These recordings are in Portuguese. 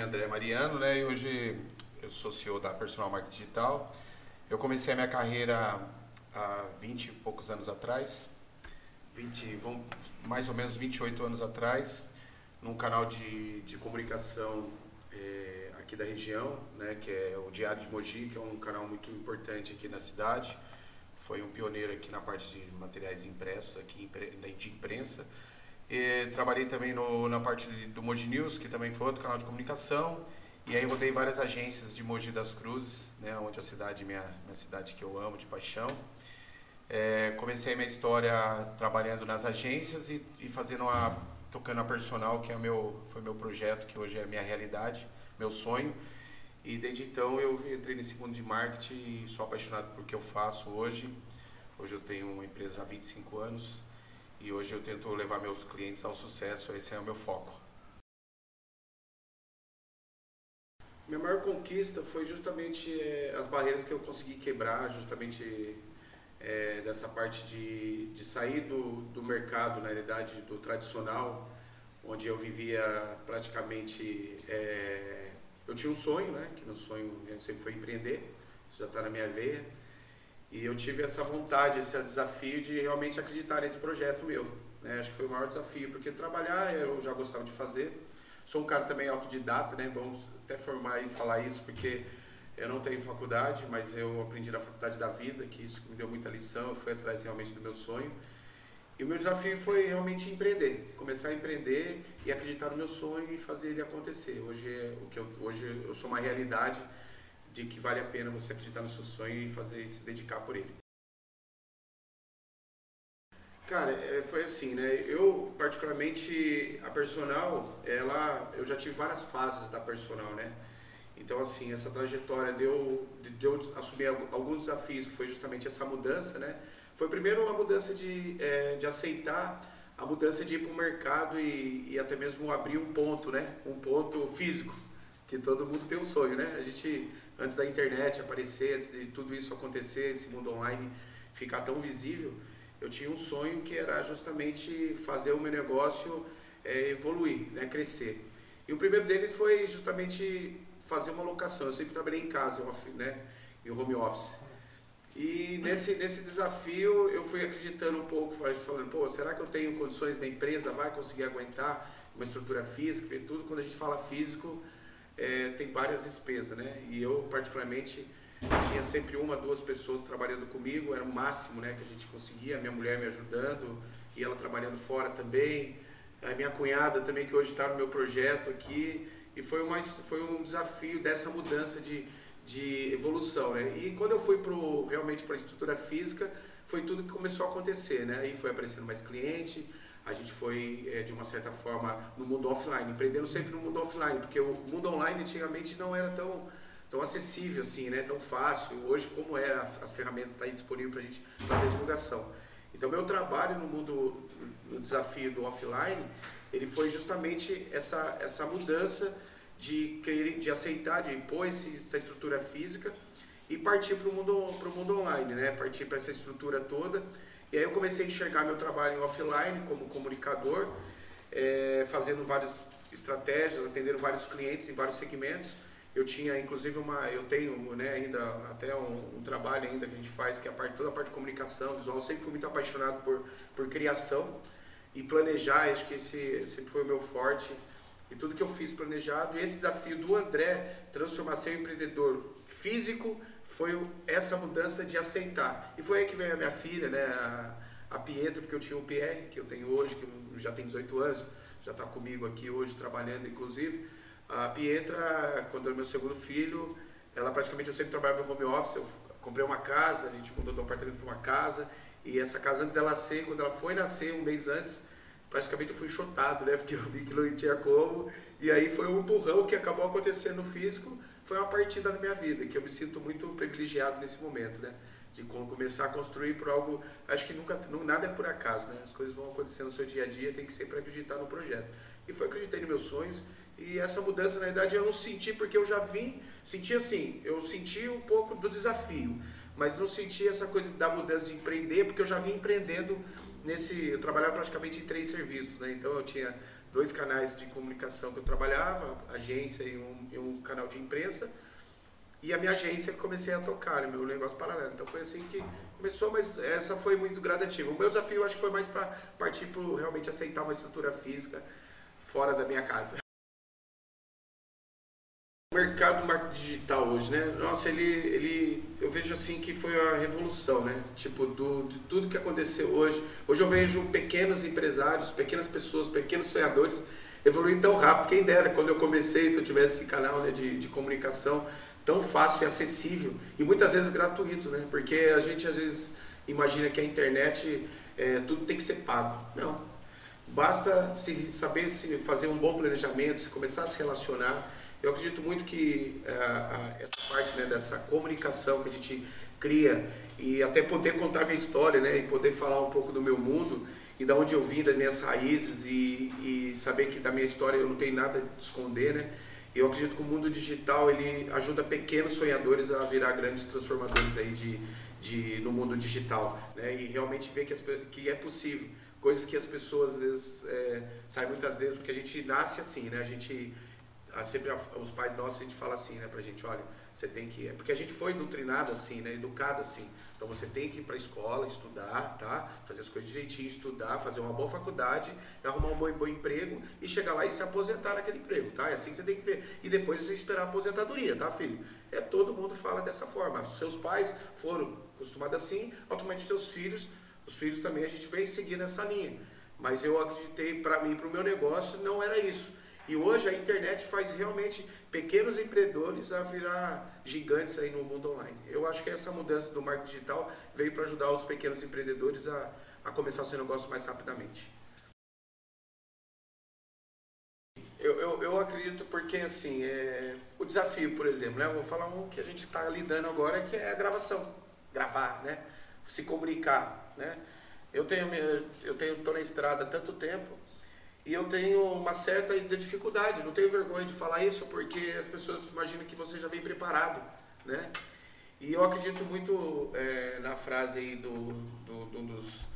nome é André Mariano, né? E hoje eu sou CEO da Personal Marketing Digital. Eu comecei a minha carreira há 20 e poucos anos atrás, 20, vão, mais ou menos 28 anos atrás, num canal de, de comunicação é, aqui da região, né? Que é o Diário de Mogi, que é um canal muito importante aqui na cidade. Foi um pioneiro aqui na parte de materiais impressos, aqui de imprensa. E trabalhei também no, na parte de, do Moji News, que também foi outro canal de comunicação. E aí rodei várias agências de Mogi das Cruzes, né, onde a cidade, minha, minha cidade que eu amo de paixão. É, comecei minha história trabalhando nas agências e, e fazendo a tocando a personal, que é meu foi meu projeto, que hoje é minha realidade, meu sonho. E desde então eu entrei nesse mundo de marketing e sou apaixonado por que eu faço hoje. Hoje eu tenho uma empresa há 25 anos e hoje eu tento levar meus clientes ao sucesso, esse é o meu foco. Minha maior conquista foi justamente é, as barreiras que eu consegui quebrar, justamente é, dessa parte de, de sair do, do mercado, na realidade, do tradicional, onde eu vivia praticamente. É, eu tinha um sonho, né? Que meu sonho sempre foi empreender, isso já está na minha veia e eu tive essa vontade, esse desafio de realmente acreditar nesse projeto meu. Né? Acho que foi o maior desafio, porque trabalhar eu já gostava de fazer. Sou um cara também autodidata, né? Vamos até formar e falar isso, porque eu não tenho faculdade, mas eu aprendi na faculdade da vida, que isso me deu muita lição, eu fui atrás realmente do meu sonho. E o meu desafio foi realmente empreender, começar a empreender e acreditar no meu sonho e fazer ele acontecer. Hoje, é o que eu, hoje eu sou uma realidade de que vale a pena você acreditar no seu sonho e fazer se dedicar por ele. Cara, é, foi assim, né? Eu, particularmente, a personal, ela, eu já tive várias fases da personal, né? Então, assim, essa trajetória de eu, de eu assumir alguns desafios, que foi justamente essa mudança, né? Foi primeiro uma mudança de, é, de aceitar a mudança de ir para o mercado e, e até mesmo abrir um ponto, né? Um ponto físico, que todo mundo tem um sonho, né? A gente antes da internet aparecer, antes de tudo isso acontecer, esse mundo online ficar tão visível, eu tinha um sonho que era justamente fazer o meu negócio é, evoluir, né, crescer. E o primeiro deles foi justamente fazer uma locação. Eu sempre trabalhei em casa, né, em home office. E nesse, nesse desafio eu fui acreditando um pouco, falando, pô, será que eu tenho condições, minha empresa vai conseguir aguentar uma estrutura física e tudo? Quando a gente fala físico, é, tem várias despesas, né? E eu, particularmente, tinha sempre uma, duas pessoas trabalhando comigo, era o máximo né, que a gente conseguia, minha mulher me ajudando e ela trabalhando fora também, a minha cunhada também, que hoje está no meu projeto aqui, e foi, uma, foi um desafio dessa mudança de, de evolução, né? E quando eu fui pro, realmente para a estrutura física, foi tudo que começou a acontecer, né? Aí foi aparecendo mais cliente, a gente foi, é, de uma certa forma, no mundo offline, empreendendo sempre no mundo offline, porque o mundo online antigamente não era tão, tão acessível assim, né? tão fácil. Hoje, como é, as ferramentas estão tá disponíveis para a gente fazer a divulgação. Então, meu trabalho no mundo, no desafio do offline, ele foi justamente essa, essa mudança de, de aceitar, de impor essa estrutura física e partir para o mundo, mundo online, né? partir para essa estrutura toda e aí eu comecei a enxergar meu trabalho offline como comunicador, é, fazendo várias estratégias, atendendo vários clientes em vários segmentos. Eu tinha inclusive uma, eu tenho né, ainda até um, um, trabalho ainda que a gente faz que é a parte, toda a parte de comunicação visual. Eu sempre fui muito apaixonado por, por criação e planejar. Acho que esse sempre foi o meu forte e tudo que eu fiz planejado. E esse desafio do André transformar ser um empreendedor físico foi essa mudança de aceitar. E foi aí que veio a minha filha, né, a, a porque eu tinha o Pierre, que eu tenho hoje, que já tem 18 anos, já está comigo aqui hoje, trabalhando inclusive. A Pietra, quando era meu segundo filho, ela praticamente, eu sempre trabalhava em home office, eu comprei uma casa, a gente mudou um apartamento para uma casa, e essa casa antes dela nascer, quando ela foi nascer, um mês antes, praticamente eu fui chutado, né? Porque eu vi que não tinha como. E aí foi um empurrão que acabou acontecendo no físico. Foi uma partida na minha vida, que eu me sinto muito privilegiado nesse momento, né? De começar a construir por algo. Acho que nunca, nada é por acaso, né? As coisas vão acontecendo no seu dia a dia, tem que sempre acreditar no projeto. E foi acreditei nos meus sonhos. E essa mudança, na verdade, eu não senti porque eu já vim, senti assim, eu senti um pouco do desafio, mas não senti essa coisa da mudança de empreender, porque eu já vim empreendendo nesse, eu trabalhava praticamente em três serviços, né? Então eu tinha dois canais de comunicação que eu trabalhava, agência e um, e um canal de imprensa. E a minha agência comecei a tocar, né, meu negócio paralelo. Então foi assim que começou, mas essa foi muito gradativa. O meu desafio acho que foi mais para partir para realmente aceitar uma estrutura física fora da minha casa. Mercado do marketing digital hoje, né? Nossa, ele, ele, eu vejo assim que foi a revolução, né? Tipo, do, de tudo que aconteceu hoje. Hoje eu vejo pequenos empresários, pequenas pessoas, pequenos sonhadores evoluir tão rápido. Quem dera, quando eu comecei, se eu tivesse esse canal né, de, de comunicação tão fácil e acessível e muitas vezes gratuito, né? Porque a gente às vezes imagina que a internet é, tudo tem que ser pago. Não. Basta se saber se fazer um bom planejamento, se começar a se relacionar eu acredito muito que uh, essa parte né, dessa comunicação que a gente cria e até poder contar minha história, né, e poder falar um pouco do meu mundo e da onde eu vim, das minhas raízes e, e saber que da minha história eu não tenho nada a esconder, né? Eu acredito que o mundo digital ele ajuda pequenos sonhadores a virar grandes transformadores aí de, de no mundo digital, né? E realmente ver que, as, que é possível coisas que as pessoas às vezes é, saem muitas vezes porque a gente nasce assim, né? A gente sempre os pais nossos a gente fala assim, né, pra gente, olha, você tem que, é porque a gente foi doutrinado assim, né, educado assim. Então você tem que ir para a escola, estudar, tá? Fazer as coisas direitinho, estudar, fazer uma boa faculdade, arrumar um bom, bom emprego e chegar lá e se aposentar naquele emprego, tá? É assim que você tem que ver. E depois você esperar a aposentadoria, tá, filho? É todo mundo fala dessa forma. Seus pais foram acostumados assim, automaticamente seus filhos, os filhos também a gente vem seguir nessa linha. Mas eu acreditei para mim, para o meu negócio, não era isso. E hoje a internet faz realmente pequenos empreendedores a virar gigantes aí no mundo online. Eu acho que essa mudança do marketing digital veio para ajudar os pequenos empreendedores a, a começar seu negócio mais rapidamente. Eu, eu, eu, acredito porque, assim, é, o desafio, por exemplo, né? vou falar um que a gente está lidando agora, que é a gravação. Gravar, né? Se comunicar, né? Eu tenho, eu tenho, estou na estrada há tanto tempo e eu tenho uma certa dificuldade, não tenho vergonha de falar isso, porque as pessoas imaginam que você já vem preparado, né? E eu acredito muito é, na frase aí do, do, do, dos,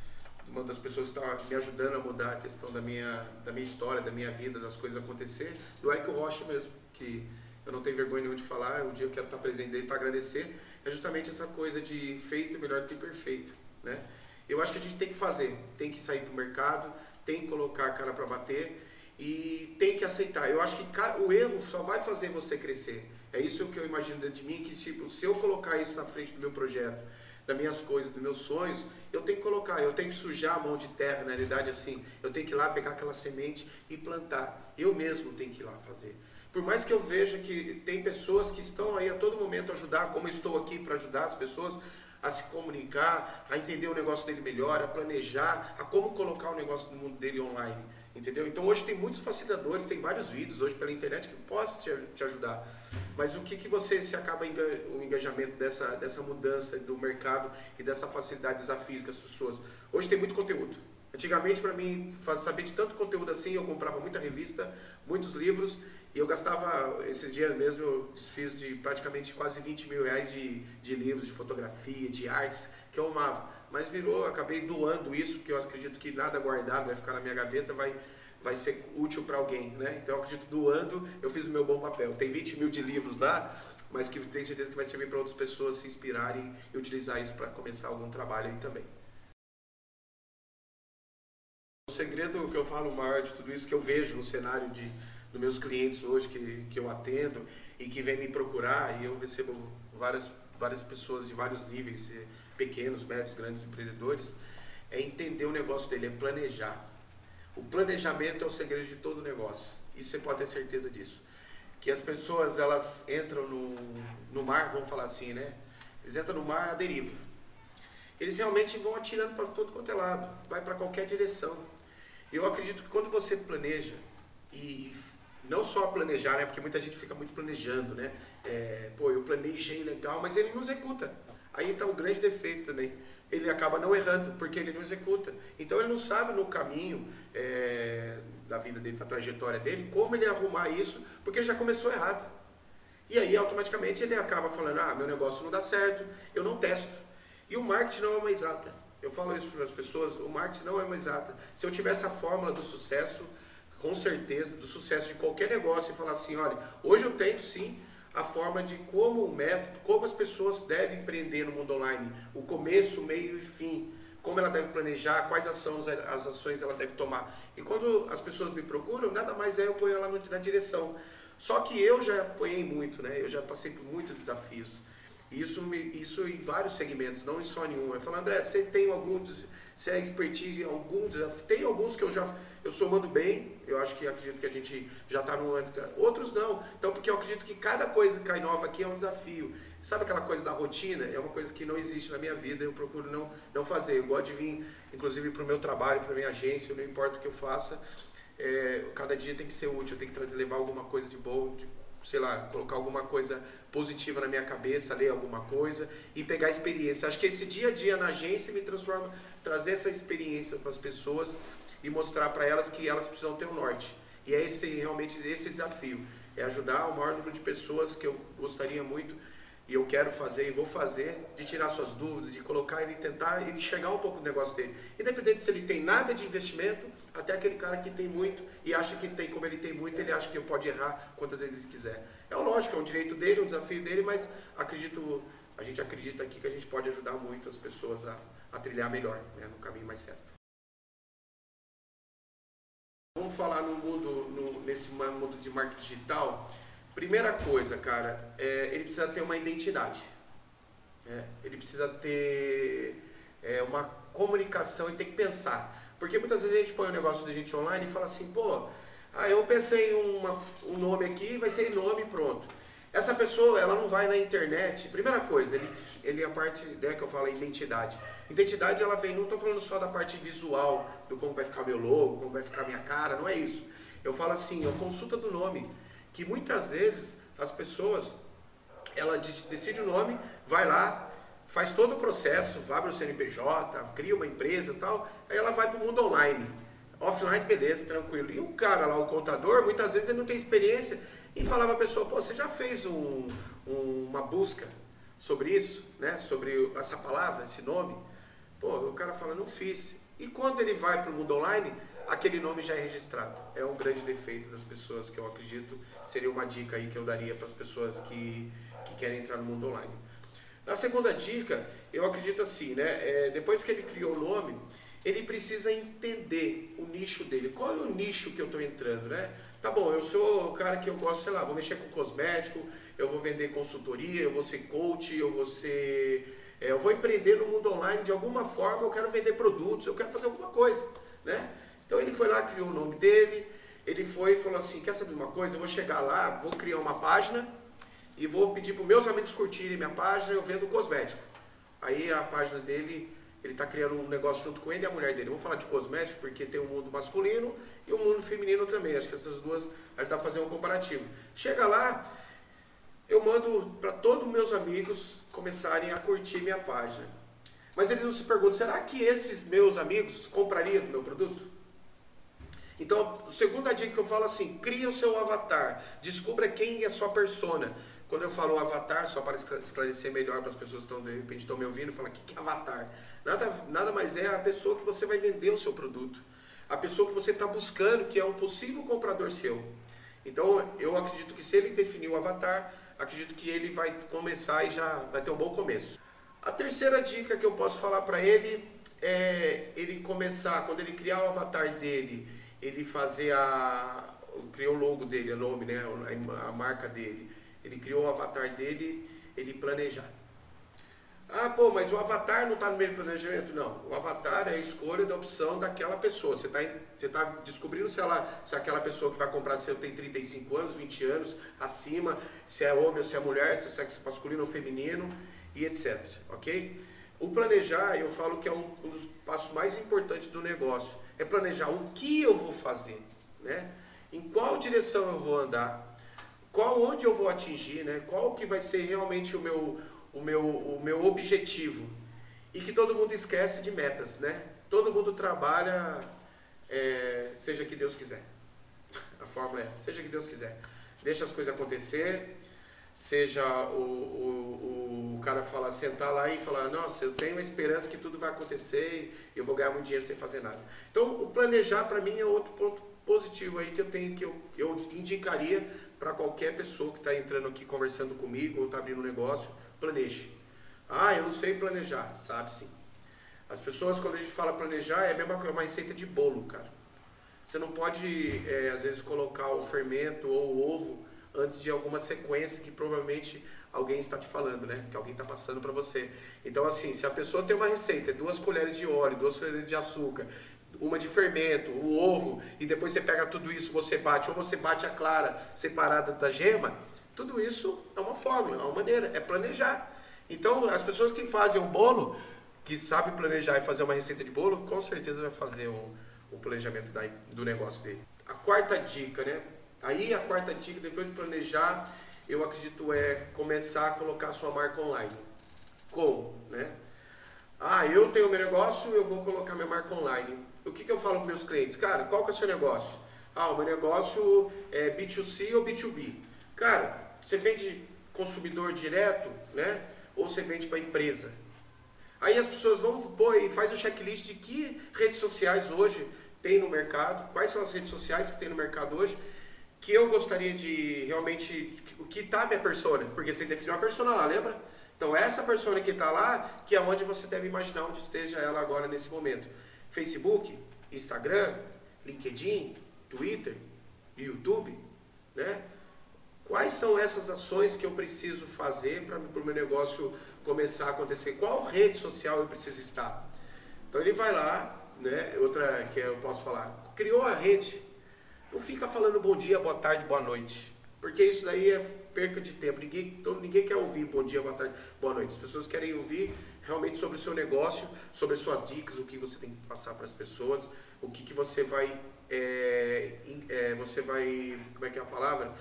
uma das pessoas que está me ajudando a mudar a questão da minha, da minha história, da minha vida, das coisas acontecer, do Eric Rocha mesmo, que eu não tenho vergonha nenhuma de falar, um dia eu quero estar presente dele para agradecer, é justamente essa coisa de feito melhor do que perfeito, né? Eu acho que a gente tem que fazer, tem que sair para o mercado, tem que colocar a cara para bater e tem que aceitar. Eu acho que o erro só vai fazer você crescer. É isso que eu imagino dentro de mim, que tipo, se eu colocar isso na frente do meu projeto, das minhas coisas, dos meus sonhos, eu tenho que colocar, eu tenho que sujar a mão de terra, na realidade assim, eu tenho que ir lá pegar aquela semente e plantar. Eu mesmo tenho que ir lá fazer. Por mais que eu veja que tem pessoas que estão aí a todo momento ajudar, como eu estou aqui para ajudar as pessoas, a se comunicar, a entender o negócio dele melhor, a planejar, a como colocar o negócio do mundo dele online. Entendeu? Então hoje tem muitos facilitadores, tem vários vídeos hoje pela internet que possam te, te ajudar. Mas o que, que você se acaba o engajamento dessa, dessa mudança do mercado e dessa facilidade, desafios as pessoas? Hoje tem muito conteúdo. Antigamente, para mim, saber de tanto conteúdo assim, eu comprava muita revista, muitos livros e eu gastava, esses dias mesmo, eu desfiz de praticamente quase 20 mil reais de, de livros, de fotografia, de artes, que eu amava. Mas virou, acabei doando isso, porque eu acredito que nada guardado vai ficar na minha gaveta, vai, vai ser útil para alguém, né? Então eu acredito doando, eu fiz o meu bom papel. Tem 20 mil de livros lá, mas que tenho certeza que vai servir para outras pessoas se inspirarem e utilizar isso para começar algum trabalho aí também. O segredo que eu falo maior de tudo isso que eu vejo no cenário de dos meus clientes hoje que, que eu atendo e que vem me procurar e eu recebo várias, várias pessoas de vários níveis, eh, pequenos, médios, grandes empreendedores, é entender o negócio dele, é planejar. O planejamento é o segredo de todo negócio. E você pode ter certeza disso. Que as pessoas, elas entram no, no mar, vamos falar assim, né? Eles entram no mar à deriva. Eles realmente vão atirando para todo quanto é lado, vai para qualquer direção. Eu acredito que quando você planeja e não só planejar, né? Porque muita gente fica muito planejando, né? É, pô, eu planejei legal, mas ele não executa. Aí está o grande defeito também. Ele acaba não errando, porque ele não executa. Então ele não sabe no caminho é, da vida dele, da trajetória dele, como ele arrumar isso, porque já começou errado. E aí automaticamente ele acaba falando, ah, meu negócio não dá certo, eu não testo. E o marketing não é uma exata. Eu falo isso para as pessoas, o marketing não é uma exata. Se eu tivesse a fórmula do sucesso, com certeza, do sucesso de qualquer negócio e falar assim, olha, hoje eu tenho sim a forma de como o método, como as pessoas devem empreender no mundo online, o começo, meio e fim, como ela deve planejar, quais ações, as ações ela deve tomar. E quando as pessoas me procuram, nada mais é eu ponho ela na direção. Só que eu já apanhei muito, né? Eu já passei por muitos desafios. Isso, isso em vários segmentos, não em só nenhum. Eu falo, André, você tem algum, você é expertise em algum desafio? Tem alguns que eu já, eu somando bem, eu acho que acredito que a gente já está no outros não. Então, porque eu acredito que cada coisa que cai nova aqui é um desafio. Sabe aquela coisa da rotina? É uma coisa que não existe na minha vida, eu procuro não, não fazer. Eu gosto de vir, inclusive, para o meu trabalho, para a minha agência, não importa o que eu faça, é, cada dia tem que ser útil, eu tenho que trazer, levar alguma coisa de bom, de sei lá, colocar alguma coisa positiva na minha cabeça, ler alguma coisa e pegar experiência. Acho que esse dia a dia na agência me transforma, trazer essa experiência para as pessoas e mostrar para elas que elas precisam ter um norte. E é esse realmente esse desafio, é ajudar o maior número de pessoas que eu gostaria muito e eu quero fazer e vou fazer, de tirar suas dúvidas, de colocar ele, tentar enxergar um pouco o negócio dele. Independente se ele tem nada de investimento, até aquele cara que tem muito e acha que tem, como ele tem muito, ele acha que pode errar quantas vezes ele quiser. É lógico, é um direito dele, um desafio dele, mas acredito, a gente acredita aqui que a gente pode ajudar muito as pessoas a, a trilhar melhor, né, no caminho mais certo. Vamos falar no mundo, no, nesse mundo de marketing digital. Primeira coisa, cara, é, ele precisa ter uma identidade. É, ele precisa ter é, uma comunicação e tem que pensar. Porque muitas vezes a gente põe um negócio de gente online e fala assim, pô, ah, eu pensei uma, um nome aqui, vai ser nome pronto. Essa pessoa, ela não vai na internet. Primeira coisa, ele, ele é a parte né, que eu falo, a identidade. Identidade, ela vem, não estou falando só da parte visual, do como vai ficar meu logo, como vai ficar minha cara, não é isso. Eu falo assim, eu consulta do nome que muitas vezes as pessoas, ela decide o nome, vai lá, faz todo o processo, abre o CNPJ, cria uma empresa tal, aí ela vai para o mundo online. Offline, beleza, tranquilo. E o cara lá, o contador, muitas vezes ele não tem experiência e falava a pessoa, pô, você já fez um, um, uma busca sobre isso, né? Sobre essa palavra, esse nome? Pô, o cara fala, não fiz. E quando ele vai para o mundo online, aquele nome já é registrado. É um grande defeito das pessoas que eu acredito seria uma dica aí que eu daria para as pessoas que, que querem entrar no mundo online. Na segunda dica, eu acredito assim, né? É, depois que ele criou o nome, ele precisa entender o nicho dele. Qual é o nicho que eu estou entrando, né? Tá bom, eu sou o cara que eu gosto, sei lá, vou mexer com cosmético, eu vou vender consultoria, eu vou ser coach, eu vou ser... É, eu vou empreender no mundo online de alguma forma, eu quero vender produtos, eu quero fazer alguma coisa, né? Então ele foi lá, criou o nome dele, ele foi e falou assim, quer saber uma coisa? Eu vou chegar lá, vou criar uma página e vou pedir para meus amigos curtirem minha página, eu vendo cosmético. Aí a página dele, ele está criando um negócio junto com ele e a mulher dele. Vou falar de cosmético porque tem o um mundo masculino e o um mundo feminino também. Acho que essas duas, a gente dá para fazer um comparativo. Chega lá, eu mando para todos os meus amigos começarem a curtir minha página. Mas eles não se perguntam, será que esses meus amigos comprariam do meu produto? Então, a segunda dica que eu falo assim, cria o seu avatar, descubra quem é a sua persona. Quando eu falo avatar, só para esclarecer melhor para as pessoas que estão, de repente estão me ouvindo, fala, o que é avatar? Nada, nada mais é a pessoa que você vai vender o seu produto. A pessoa que você está buscando, que é um possível comprador seu. Então, eu acredito que se ele definir o avatar, acredito que ele vai começar e já vai ter um bom começo. A terceira dica que eu posso falar para ele é ele começar, quando ele criar o avatar dele, ele fazer a. criou o logo dele, o nome, né? A, marca dele. Ele criou o avatar dele, ele planejar. Ah, pô, mas o avatar não está no meio do planejamento? Não. O avatar é a escolha da opção daquela pessoa. Você está você tá descobrindo se, ela, se aquela pessoa que vai comprar seu tem 35 anos, 20 anos, acima, se é homem ou se é mulher, se é sexo masculino ou feminino e etc. Ok? O planejar, eu falo que é um, um dos passos mais importantes do negócio é planejar o que eu vou fazer, né? Em qual direção eu vou andar, qual onde eu vou atingir, né? Qual que vai ser realmente o meu o meu o meu objetivo e que todo mundo esquece de metas, né? Todo mundo trabalha é, seja que Deus quiser. A fórmula é seja que Deus quiser. Deixa as coisas acontecer, seja o, o, o cara falar, sentar lá e falar, nossa, eu tenho a esperança que tudo vai acontecer e eu vou ganhar muito dinheiro sem fazer nada. Então, o planejar para mim é outro ponto positivo aí que eu tenho que eu, eu indicaria para qualquer pessoa que está entrando aqui conversando comigo ou está abrindo um negócio, planeje. Ah, eu não sei planejar, sabe sim. As pessoas quando a gente fala planejar é a mesma coisa, uma receita de bolo, cara. Você não pode é, às vezes colocar o fermento ou o ovo antes de alguma sequência que provavelmente alguém está te falando, né? Que alguém está passando para você. Então, assim, se a pessoa tem uma receita, duas colheres de óleo, duas colheres de açúcar, uma de fermento, o ovo, e depois você pega tudo isso, você bate, ou você bate a clara separada da gema, tudo isso é uma fórmula, é uma maneira, é planejar. Então, as pessoas que fazem um bolo, que sabem planejar e fazer uma receita de bolo, com certeza vai fazer um, um planejamento da, do negócio dele. A quarta dica, né? Aí a quarta dica, depois de planejar, eu acredito é começar a colocar sua marca online. Como, né? Ah, eu tenho meu negócio, eu vou colocar minha marca online. O que, que eu falo para meus clientes? Cara, qual que é o seu negócio? Ah, o meu negócio é B2C ou B2B. Cara, você vende consumidor direto, né? Ou você vende para empresa? Aí as pessoas vão pô, e faz um checklist de que redes sociais hoje tem no mercado, quais são as redes sociais que tem no mercado hoje, que eu gostaria de realmente. O que está minha persona? Porque você definiu uma persona lá, lembra? Então, essa persona que está lá, que é onde você deve imaginar onde esteja ela agora nesse momento. Facebook, Instagram, LinkedIn, Twitter, YouTube, né? Quais são essas ações que eu preciso fazer para o meu negócio começar a acontecer? Qual rede social eu preciso estar? Então ele vai lá, né? Outra que eu posso falar, criou a rede, não fica falando bom dia, boa tarde, boa noite. Porque isso daí é perca de tempo. Ninguém, todo, ninguém quer ouvir bom dia, boa tarde, boa noite. As pessoas querem ouvir realmente sobre o seu negócio, sobre as suas dicas, o que você tem que passar para as pessoas, o que, que você vai. É, é, você vai. Como é que é a palavra?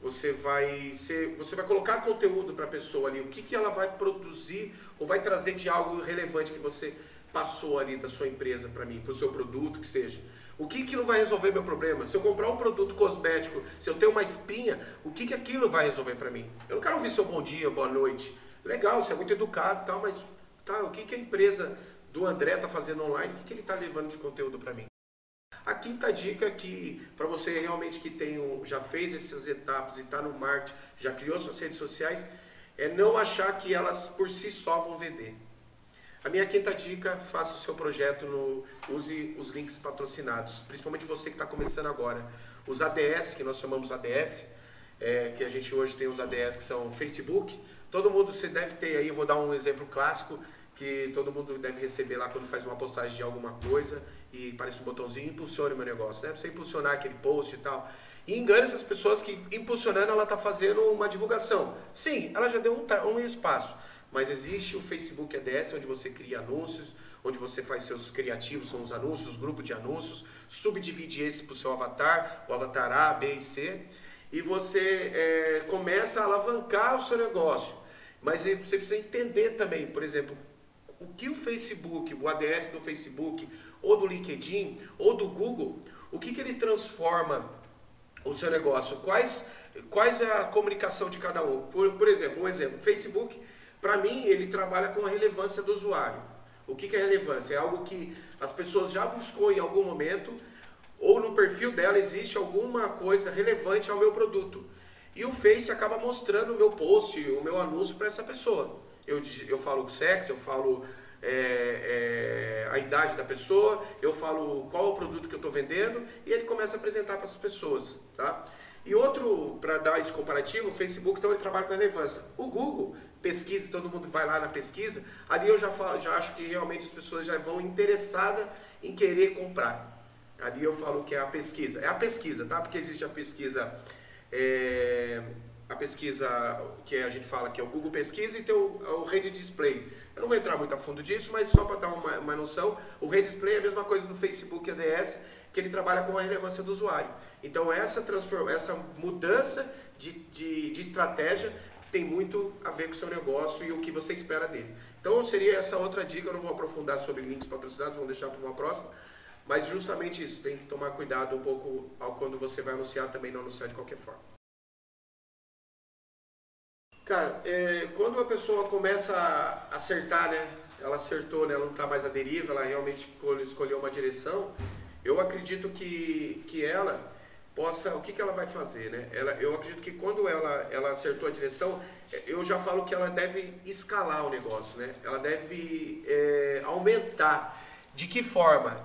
Você vai ser, você vai colocar conteúdo para a pessoa ali, o que, que ela vai produzir ou vai trazer de algo relevante que você passou ali da sua empresa para mim, para o seu produto, que seja. O que não vai resolver meu problema? Se eu comprar um produto cosmético, se eu tenho uma espinha, o que que aquilo vai resolver para mim? Eu não quero ouvir seu bom dia, boa noite. Legal, você é muito educado tal, mas tá, o que que a empresa do André está fazendo online? O que que ele está levando de conteúdo para mim? A quinta dica que para você realmente que tem já fez essas etapas e está no marketing, já criou suas redes sociais, é não achar que elas por si só vão vender. A minha quinta dica, faça o seu projeto, no, use os links patrocinados, principalmente você que está começando agora. Os ADS, que nós chamamos ADS, é, que a gente hoje tem os ADS que são Facebook, todo mundo você deve ter aí, vou dar um exemplo clássico, que todo mundo deve receber lá quando faz uma postagem de alguma coisa e parece um botãozinho, impulsione meu negócio, né? Pra você impulsionar aquele post e tal. E engana essas pessoas que impulsionando ela está fazendo uma divulgação. Sim, ela já deu um, um espaço. Mas existe o Facebook ADS, onde você cria anúncios, onde você faz seus criativos, são os anúncios, grupos de anúncios, subdivide esse para o seu avatar, o avatar A, B e C, e você é, começa a alavancar o seu negócio. Mas você precisa entender também, por exemplo, o que o Facebook, o ADS do Facebook, ou do LinkedIn, ou do Google, o que, que ele transforma o seu negócio? Quais, quais é a comunicação de cada um? Por, por exemplo, um exemplo, Facebook para mim, ele trabalha com a relevância do usuário. O que, que é relevância? É algo que as pessoas já buscou em algum momento, ou no perfil dela existe alguma coisa relevante ao meu produto. E o Face acaba mostrando o meu post, o meu anúncio para essa pessoa. Eu, eu falo sexo, eu falo é, é, a idade da pessoa, eu falo qual é o produto que eu estou vendendo e ele começa a apresentar para as pessoas. Tá? E outro, para dar esse comparativo, o Facebook então ele trabalha com relevância. O Google, pesquisa, todo mundo vai lá na pesquisa, ali eu já, falo, já acho que realmente as pessoas já vão interessadas em querer comprar. Ali eu falo que é a pesquisa. É a pesquisa, tá? Porque existe a pesquisa. É, a pesquisa que a gente fala que é o Google Pesquisa e tem o, o Rede Display. Eu não vou entrar muito a fundo disso, mas só para dar uma, uma noção, o Rede Display é a mesma coisa do Facebook ADS, que ele trabalha com a relevância do usuário. Então essa, transform, essa mudança de, de, de estratégia tem muito a ver com o seu negócio e o que você espera dele. Então seria essa outra dica, eu não vou aprofundar sobre links patrocinados, vamos deixar para uma próxima. Mas justamente isso, tem que tomar cuidado um pouco ao quando você vai anunciar, também não anunciar de qualquer forma. Cara, é, quando a pessoa começa a acertar, né? Ela acertou, né? Ela não está mais à deriva, ela realmente escolheu uma direção. Eu acredito que, que ela possa, o que, que ela vai fazer, né? Ela, eu acredito que quando ela, ela acertou a direção, é, eu já falo que ela deve escalar o negócio, né? Ela deve é, aumentar. De que forma?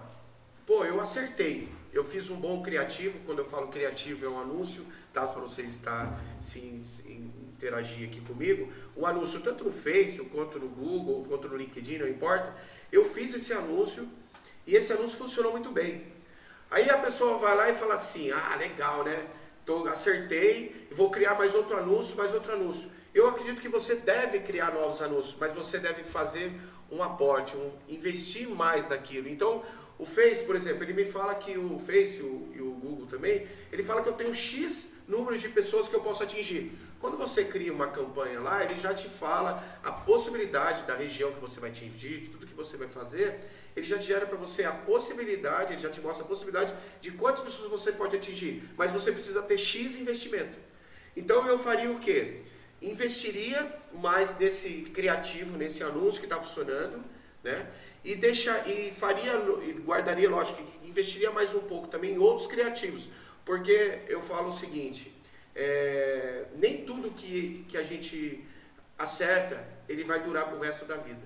Pô, eu acertei. Eu fiz um bom criativo. Quando eu falo criativo é um anúncio, tá? Para você estar se, se interagir aqui comigo. O anúncio tanto no Facebook quanto no Google, quanto no LinkedIn, não importa. Eu fiz esse anúncio e esse anúncio funcionou muito bem. Aí a pessoa vai lá e fala assim: ah, legal, né? Tô, acertei, vou criar mais outro anúncio, mais outro anúncio. Eu acredito que você deve criar novos anúncios, mas você deve fazer um aporte, um, investir mais naquilo. Então, o Face, por exemplo, ele me fala que o Face o, e o Google também, ele fala que eu tenho X números de pessoas que eu posso atingir. Quando você cria uma campanha lá, ele já te fala a possibilidade da região que você vai atingir, tudo que você vai fazer, ele já te gera para você a possibilidade, ele já te mostra a possibilidade de quantas pessoas você pode atingir. Mas você precisa ter X investimento. Então eu faria o quê? Investiria mais nesse criativo, nesse anúncio que está funcionando, né? E, deixa, e faria, e guardaria, lógico, investiria mais um pouco também em outros criativos. Porque eu falo o seguinte, é, nem tudo que, que a gente acerta, ele vai durar para o resto da vida.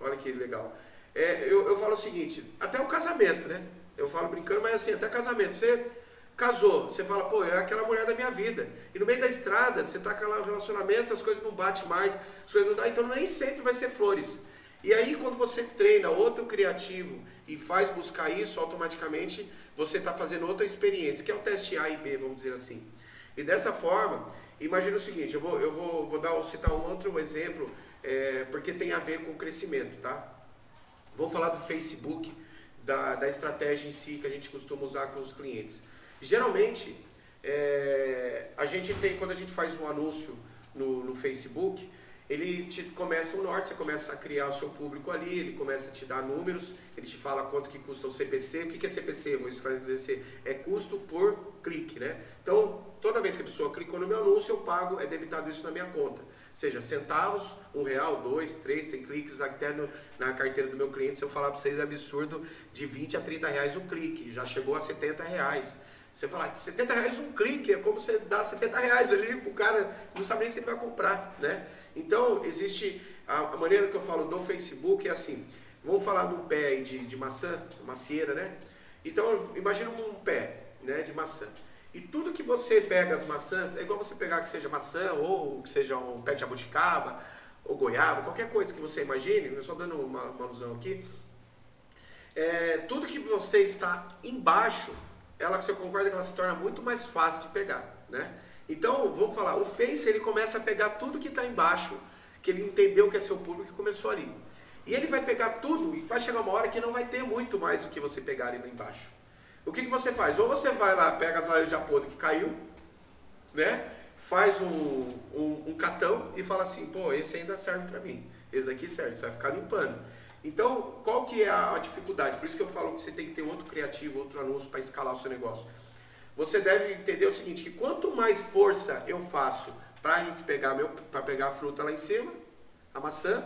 Olha que legal. É, eu, eu falo o seguinte, até o casamento, né? Eu falo brincando, mas assim, até casamento. Você casou, você fala, pô, é aquela mulher da minha vida. E no meio da estrada, você está com aquele relacionamento, as coisas não batem mais, as coisas não dão, então nem sempre vai ser flores. E aí, quando você treina outro criativo e faz buscar isso, automaticamente você está fazendo outra experiência, que é o teste A e B, vamos dizer assim. E dessa forma, imagina o seguinte: eu vou, eu vou, vou dar, citar um outro exemplo, é, porque tem a ver com o crescimento, tá? Vou falar do Facebook, da, da estratégia em si que a gente costuma usar com os clientes. Geralmente, é, a gente tem, quando a gente faz um anúncio no, no Facebook, ele te começa o norte, você começa a criar o seu público ali, ele começa a te dar números, ele te fala quanto que custa o CPC. O que é CPC? Vou esclarecer. É custo por clique, né? Então, toda vez que a pessoa clicou no meu anúncio, eu pago, é debitado isso na minha conta. Seja centavos, um real, dois, três, tem cliques até no, na carteira do meu cliente. Se eu falar para vocês, é absurdo, de 20 a 30 reais o clique, já chegou a 70 reais. Você fala, 70 reais um clique, é como você dá 70 reais ali pro cara, não sabe nem se ele vai comprar, né? Então, existe, a, a maneira que eu falo do Facebook é assim, vamos falar um pé de, de maçã, macieira, né? Então, imagina um pé né, de maçã. E tudo que você pega as maçãs, é igual você pegar que seja maçã, ou que seja um pé de jabuticaba, ou goiaba, qualquer coisa que você imagine, eu estou dando uma, uma alusão aqui, é, tudo que você está embaixo ela você concorda que ela se torna muito mais fácil de pegar, né? Então, vamos falar, o Face ele começa a pegar tudo que está embaixo, que ele entendeu que é seu público e começou ali. E ele vai pegar tudo e vai chegar uma hora que não vai ter muito mais o que você pegar ali embaixo. O que, que você faz? Ou você vai lá, pega as laranjas podres que caiu, né? Faz um, um, um catão e fala assim, pô, esse ainda serve para mim. Esse daqui serve, você vai ficar limpando. Então, qual que é a dificuldade? Por isso que eu falo que você tem que ter outro criativo, outro anúncio para escalar o seu negócio. Você deve entender o seguinte, que quanto mais força eu faço para a gente pegar meu, para pegar a fruta lá em cima, a maçã,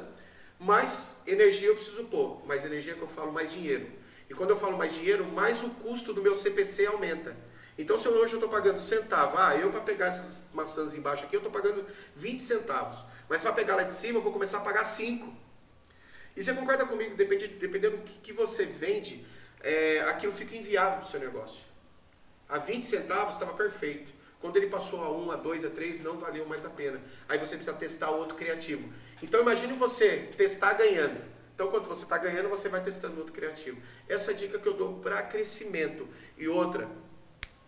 mais energia eu preciso pôr. Mais energia que eu falo, mais dinheiro. E quando eu falo mais dinheiro, mais o custo do meu CPC aumenta. Então, se hoje eu estou pagando centavo, ah, eu para pegar essas maçãs embaixo aqui, eu estou pagando 20 centavos. Mas para pegar lá de cima, eu vou começar a pagar 5. E você concorda comigo, dependendo, do que, que você vende, é, aquilo fica inviável para o seu negócio. A 20 centavos estava perfeito. Quando ele passou a 1, a 2, a 3, não valeu mais a pena. Aí você precisa testar outro criativo. Então imagine você testar ganhando. Então quando você está ganhando, você vai testando outro criativo. Essa é a dica que eu dou para crescimento. E outra,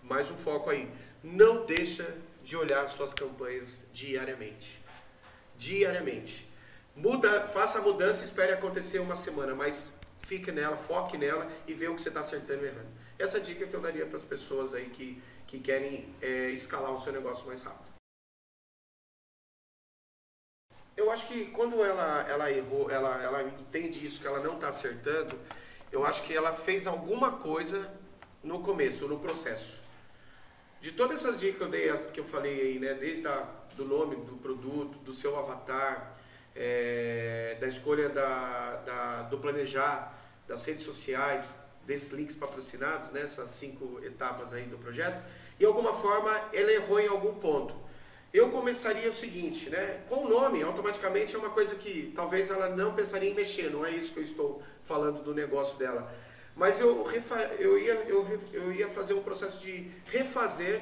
mais um foco aí. Não deixa de olhar suas campanhas diariamente. Diariamente. Muda, faça a mudança e espere acontecer uma semana, mas fique nela, foque nela e vê o que você está acertando e errando. Essa é dica que eu daria para as pessoas aí que, que querem é, escalar o seu negócio mais rápido. Eu acho que quando ela, ela errou, ela, ela entende isso, que ela não está acertando, eu acho que ela fez alguma coisa no começo, no processo. de todas essas dicas que eu dei, que eu falei aí, né, desde a, do nome do produto, do seu avatar, é, da escolha da, da, do planejar, das redes sociais, desses links patrocinados, né, essas cinco etapas aí do projeto, e alguma forma ela errou em algum ponto. Eu começaria o seguinte, né, com o nome, automaticamente é uma coisa que talvez ela não pensaria em mexer, não é isso que eu estou falando do negócio dela. Mas eu, eu, ia, eu, eu ia fazer um processo de refazer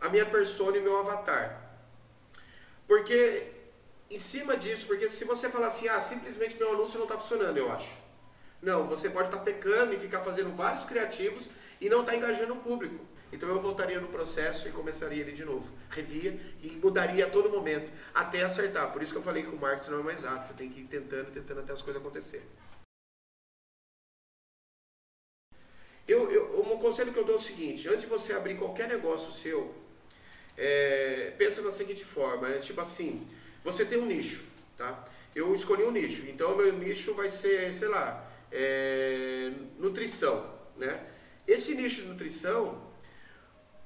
a minha persona e meu avatar. Porque, em cima disso, porque se você falar assim, ah, simplesmente meu anúncio não está funcionando, eu acho. Não, você pode estar tá pecando e ficar fazendo vários criativos e não estar tá engajando o público. Então eu voltaria no processo e começaria ele de novo. Revia e mudaria a todo momento, até acertar. Por isso que eu falei que o marketing não é mais exato. Você tem que ir tentando, tentando até as coisas acontecerem. Eu, eu, um conselho que eu dou é o seguinte, antes de você abrir qualquer negócio seu, é, pensa da seguinte forma, é tipo assim, você tem um nicho, tá? Eu escolhi um nicho, então o meu nicho vai ser, sei lá, é, nutrição, né? Esse nicho de nutrição,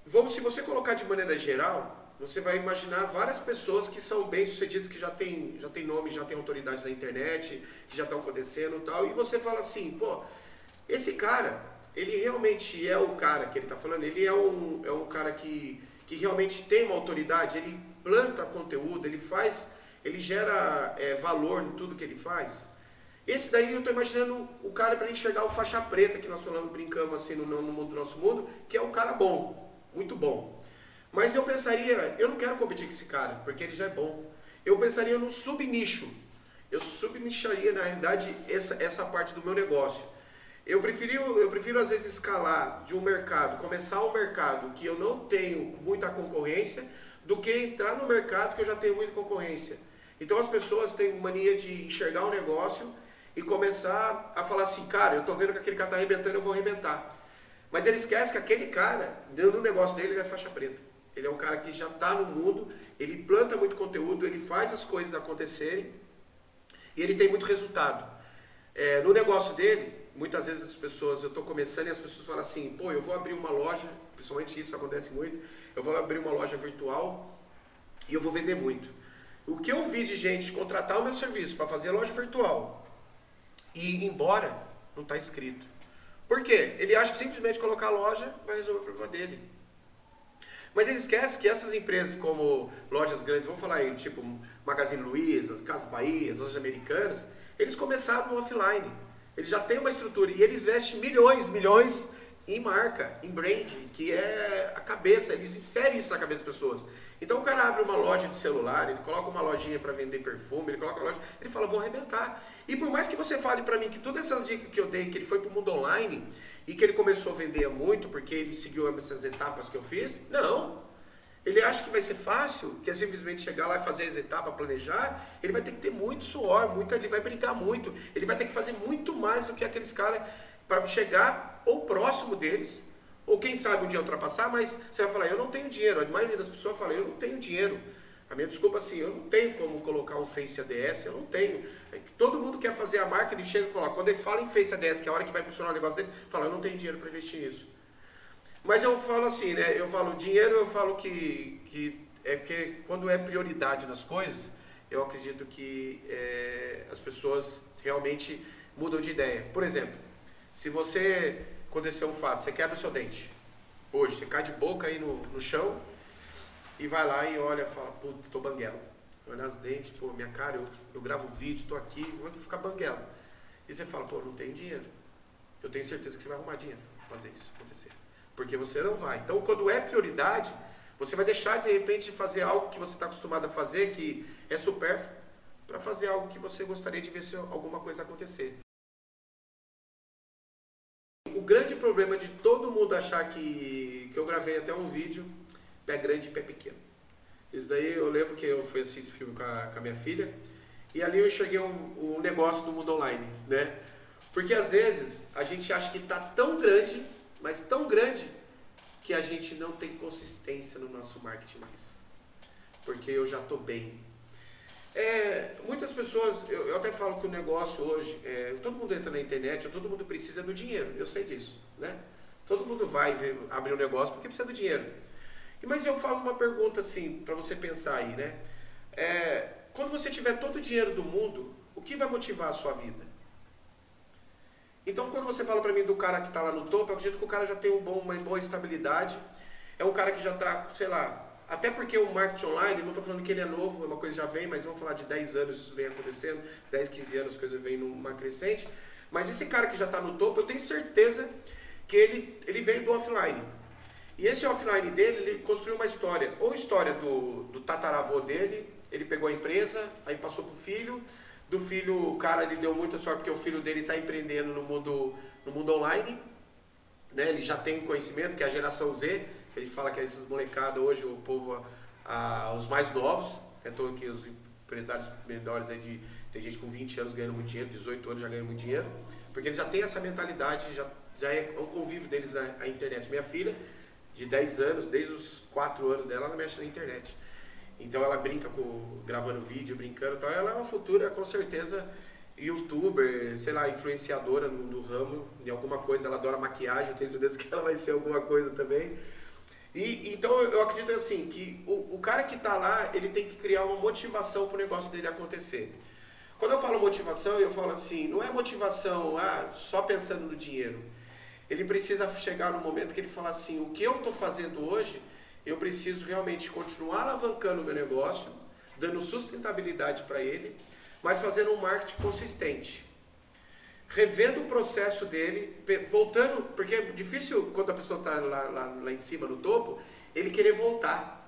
vamos, se você colocar de maneira geral, você vai imaginar várias pessoas que são bem-sucedidas, que já tem, já tem nome, já tem autoridade na internet, que já estão acontecendo e tal, e você fala assim, pô, esse cara, ele realmente é o cara que ele está falando, ele é um, é um cara que, que realmente tem uma autoridade, ele planta conteúdo, ele faz, ele gera é, valor em tudo que ele faz. Esse daí eu estou imaginando o cara para enxergar o faixa preta que nós falamos, brincamos assim no, no nosso mundo, que é o cara bom, muito bom. Mas eu pensaria, eu não quero competir com esse cara, porque ele já é bom. Eu pensaria num subnicho. Eu subnicharia, na realidade, essa, essa parte do meu negócio. Eu prefiro, eu prefiro às vezes escalar de um mercado, começar um mercado que eu não tenho muita concorrência, do que entrar no mercado que eu já tenho muita concorrência. Então as pessoas têm mania de enxergar um negócio e começar a falar assim, cara, eu estou vendo que aquele cara está arrebentando, eu vou arrebentar. Mas ele esquece que aquele cara, no negócio dele, ele é faixa preta. Ele é um cara que já está no mundo, ele planta muito conteúdo, ele faz as coisas acontecerem e ele tem muito resultado. É, no negócio dele, muitas vezes as pessoas, eu estou começando e as pessoas falam assim, pô, eu vou abrir uma loja, principalmente isso acontece muito, eu vou abrir uma loja virtual e eu vou vender muito. O que eu vi de gente contratar o meu serviço para fazer loja virtual e ir embora, não está escrito. Por quê? Ele acha que simplesmente colocar a loja vai resolver o problema dele. Mas ele esquece que essas empresas como lojas grandes, vamos falar aí, tipo Magazine Luiza, Casa Bahia, lojas americanas, eles começaram no offline. Eles já têm uma estrutura e eles investem milhões, milhões em marca, em brand, que é a cabeça, eles inserem isso na cabeça das pessoas. Então o cara abre uma loja de celular, ele coloca uma lojinha para vender perfume, ele coloca uma loja, ele fala, vou arrebentar. E por mais que você fale para mim que todas essas dicas que eu dei, que ele foi para o mundo online e que ele começou a vender muito porque ele seguiu essas etapas que eu fiz, não. Ele acha que vai ser fácil, que é simplesmente chegar lá e fazer as etapas, planejar. Ele vai ter que ter muito suor, muito, ele vai brigar muito. Ele vai ter que fazer muito mais do que aqueles caras para chegar ou próximo deles, ou quem sabe um dia ultrapassar, mas você vai falar, eu não tenho dinheiro. A maioria das pessoas fala, eu não tenho dinheiro. A minha desculpa assim, eu não tenho como colocar um Face ADS, eu não tenho. É todo mundo quer fazer a marca, ele chega e coloca. Quando ele fala em Face ADS, que é a hora que vai funcionar o negócio dele, fala, eu não tenho dinheiro para investir nisso. Mas eu falo assim, né? Eu falo dinheiro, eu falo que, que é que quando é prioridade nas coisas, eu acredito que é, as pessoas realmente mudam de ideia. Por exemplo, se você acontecer um fato, você quebra o seu dente hoje, você cai de boca aí no, no chão e vai lá e olha fala, puta, tô banguela. Olha as dentes, pô, minha cara, eu, eu gravo vídeo, tô aqui, que ficar banguela? E você fala, pô, não tenho dinheiro. Eu tenho certeza que você vai arrumar dinheiro para fazer isso acontecer. Porque você não vai. Então, quando é prioridade, você vai deixar de repente de fazer algo que você está acostumado a fazer, que é supérfluo, para fazer algo que você gostaria de ver se alguma coisa acontecer. Grande problema de todo mundo achar que, que eu gravei até um vídeo, pé grande e pé pequeno. Isso daí eu lembro que eu fui assistir esse filme com a, com a minha filha, e ali eu enxerguei um, um negócio do mundo online, né? Porque às vezes a gente acha que está tão grande mas tão grande que a gente não tem consistência no nosso marketing mais. Porque eu já estou bem. É, muitas pessoas, eu, eu, até falo que o negócio hoje, é, todo mundo entra na internet, todo mundo precisa do dinheiro, eu sei disso, né? Todo mundo vai ver, abrir um negócio porque precisa do dinheiro. Mas eu falo uma pergunta assim, para você pensar aí, né? É, quando você tiver todo o dinheiro do mundo, o que vai motivar a sua vida? Então, quando você fala para mim do cara que está lá no topo, eu acredito que o cara já tem um bom, uma boa estabilidade. É um cara que já está, sei lá, até porque o marketing online, não estou falando que ele é novo, é uma coisa que já vem, mas vamos falar de 10 anos isso vem acontecendo, 10, 15 anos as coisas vêm numa crescente. Mas esse cara que já está no topo, eu tenho certeza que ele, ele veio do offline. E esse offline dele, ele construiu uma história, ou história do, do tataravô dele, ele pegou a empresa, aí passou para o filho, do filho, o cara ele deu muita sorte porque o filho dele está empreendendo no mundo, no mundo online, né? ele já tem conhecimento, que é a geração Z, que a gente fala que é esses molecados hoje, o povo, os mais novos, é todo que os empresários menores aí de, tem gente com 20 anos ganhando muito dinheiro, 18 anos já ganhando muito dinheiro, porque eles já têm essa mentalidade, já, já é o convívio deles a, a internet. Minha filha, de 10 anos, desde os 4 anos dela, ela mexe na internet. Então ela brinca com gravando vídeo, brincando, então ela é uma futura com certeza youtuber, sei lá, influenciadora no, no ramo, em alguma coisa, ela adora maquiagem, tenho certeza que ela vai ser alguma coisa também. E então eu acredito assim que o, o cara que está lá, ele tem que criar uma motivação para o negócio dele acontecer. Quando eu falo motivação, eu falo assim, não é motivação ah, só pensando no dinheiro. Ele precisa chegar no momento que ele fala assim, o que eu estou fazendo hoje eu preciso realmente continuar alavancando o meu negócio, dando sustentabilidade para ele, mas fazendo um marketing consistente. Revendo o processo dele, voltando, porque é difícil quando a pessoa está lá, lá, lá em cima no topo, ele querer voltar.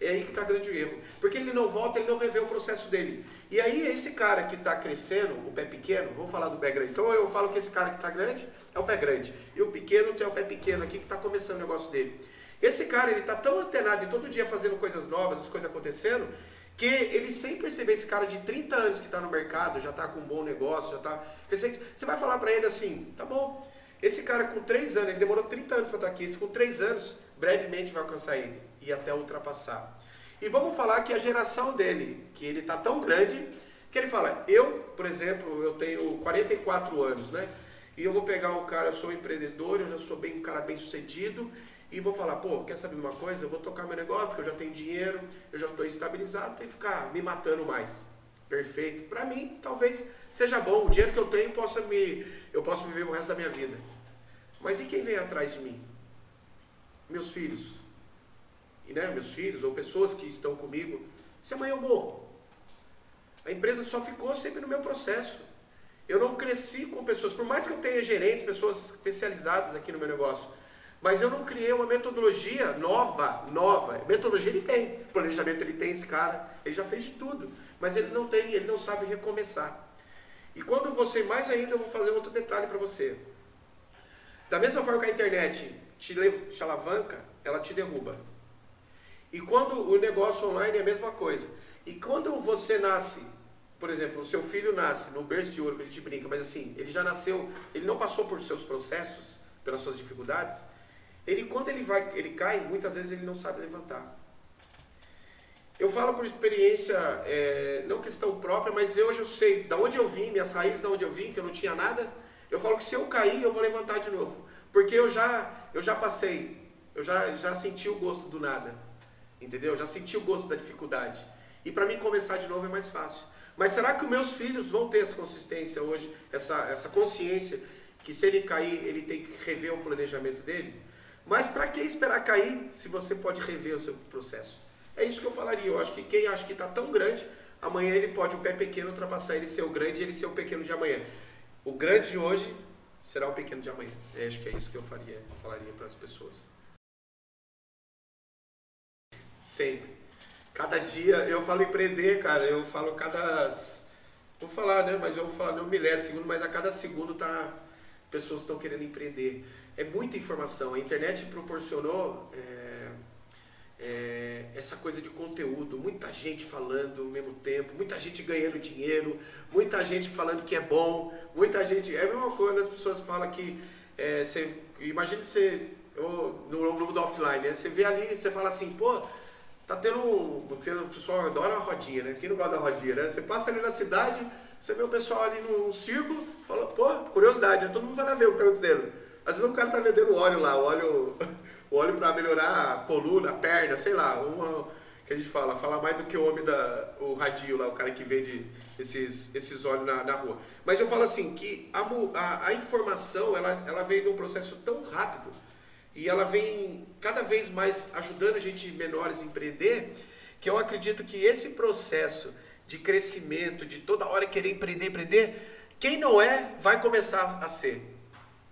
É aí que está grande erro. Porque ele não volta, ele não revê o processo dele. E aí, esse cara que está crescendo, o pé pequeno, vamos falar do pé grande. Então, eu falo que esse cara que está grande é o pé grande. E o pequeno tem o pé pequeno aqui que está começando o negócio dele. Esse cara, ele está tão antenado e todo dia fazendo coisas novas, as coisas acontecendo, que ele sem perceber esse cara de 30 anos que está no mercado, já está com um bom negócio, já está. Você vai falar para ele assim, tá bom, esse cara com 3 anos, ele demorou 30 anos para estar tá aqui, esse com 3 anos, brevemente vai alcançar ele e até ultrapassar. E vamos falar que a geração dele, que ele está tão grande, que ele fala, eu, por exemplo, eu tenho 44 anos, né? E eu vou pegar o cara, eu sou empreendedor, eu já sou bem um cara bem sucedido, e vou falar, pô, quer saber uma coisa? Eu vou tocar meu negócio, porque eu já tenho dinheiro, eu já estou estabilizado, tem que ficar me matando mais. Perfeito. Para mim, talvez seja bom. O dinheiro que eu tenho possa me, eu posso viver o resto da minha vida. Mas e quem vem atrás de mim? Meus filhos. E, né, meus filhos ou pessoas que estão comigo. Se amanhã eu morro. A empresa só ficou sempre no meu processo. Eu não cresci com pessoas, por mais que eu tenha gerentes, pessoas especializadas aqui no meu negócio, mas eu não criei uma metodologia nova, nova. Metodologia ele tem, planejamento ele tem, esse cara, ele já fez de tudo. Mas ele não tem, ele não sabe recomeçar. E quando você, mais ainda, eu vou fazer outro detalhe para você. Da mesma forma que a internet te, te alavanca, ela te derruba. E quando o negócio online é a mesma coisa. E quando você nasce, por exemplo, o seu filho nasce no berço de ouro, que a gente brinca, mas assim, ele já nasceu, ele não passou por seus processos, pelas suas dificuldades, ele, quando ele, vai, ele cai, muitas vezes ele não sabe levantar. Eu falo por experiência, é, não questão própria, mas hoje eu sei da onde eu vim, minhas raízes da onde eu vim, que eu não tinha nada. Eu falo que se eu cair, eu vou levantar de novo. Porque eu já, eu já passei, eu já, já senti o gosto do nada. Entendeu? Eu já senti o gosto da dificuldade. E para mim começar de novo é mais fácil. Mas será que os meus filhos vão ter essa consistência hoje, essa, essa consciência que se ele cair, ele tem que rever o planejamento dele? Mas para que esperar cair se você pode rever o seu processo? É isso que eu falaria. Eu acho que quem acha que está tão grande, amanhã ele pode, o pé pequeno, ultrapassar ele ser o grande e ele ser o pequeno de amanhã. O grande de hoje será o pequeno de amanhã. Eu acho que é isso que eu faria, falaria para as pessoas. Sempre. Cada dia, eu falo empreender, cara, eu falo cada. Vou falar, né? Mas eu vou falar não milésimo, mas a cada segundo tá. Pessoas estão querendo empreender é muita informação. A internet proporcionou é, é, essa coisa de conteúdo, muita gente falando ao mesmo tempo, muita gente ganhando dinheiro, muita gente falando que é bom, muita gente. É a mesma coisa as pessoas falam que. É, você, imagine você no mundo do offline, né? Você vê ali, você fala assim, pô, tá tendo um. Porque o pessoal adora a rodinha, né? Quem não gosta da rodinha, né? Você passa ali na cidade, você vê o pessoal ali num círculo, fala, pô, curiosidade, né? todo mundo vai lá ver o que tá acontecendo. Às vezes o cara tá vendendo óleo lá, óleo, óleo para melhorar a coluna, a perna, sei lá, uma que a gente fala, fala mais do que o homem da o radinho lá, o cara que vende esses esses óleos na, na rua. Mas eu falo assim que a, a, a informação ela ela vem de um processo tão rápido e ela vem cada vez mais ajudando a gente menores a empreender, que eu acredito que esse processo de crescimento, de toda hora querer empreender, empreender, quem não é vai começar a ser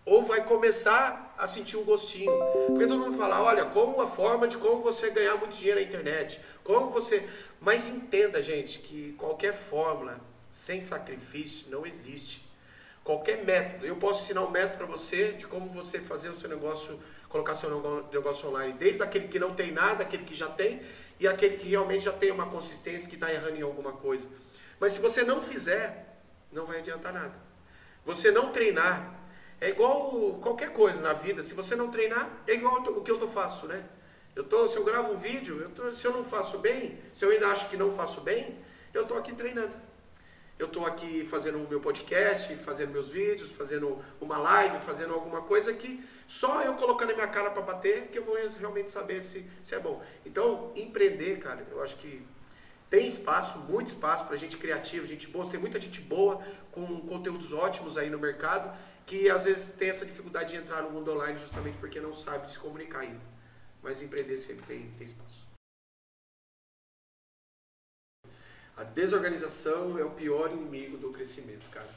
ou vai começar a sentir um gostinho. Porque todo mundo fala, olha, como uma forma de como você ganhar muito dinheiro na internet, como você... Mas entenda, gente, que qualquer fórmula sem sacrifício não existe. Qualquer método, eu posso ensinar um método para você de como você fazer o seu negócio, colocar seu negócio online, desde aquele que não tem nada, aquele que já tem, e aquele que realmente já tem uma consistência, que está errando em alguma coisa. Mas se você não fizer, não vai adiantar nada. Você não treinar, é igual qualquer coisa na vida. Se você não treinar, é igual o que eu faço, né? Eu tô, se eu gravo um vídeo, eu tô, se eu não faço bem, se eu ainda acho que não faço bem, eu estou aqui treinando. Eu estou aqui fazendo o meu podcast, fazendo meus vídeos, fazendo uma live, fazendo alguma coisa que só eu colocando a minha cara para bater que eu vou realmente saber se, se é bom. Então, empreender, cara, eu acho que tem espaço, muito espaço para gente criativa, gente boa. Tem muita gente boa com conteúdos ótimos aí no mercado que às vezes tem essa dificuldade de entrar no mundo online justamente porque não sabe se comunicar ainda. Mas empreender sempre tem, tem espaço. A desorganização é o pior inimigo do crescimento, cara.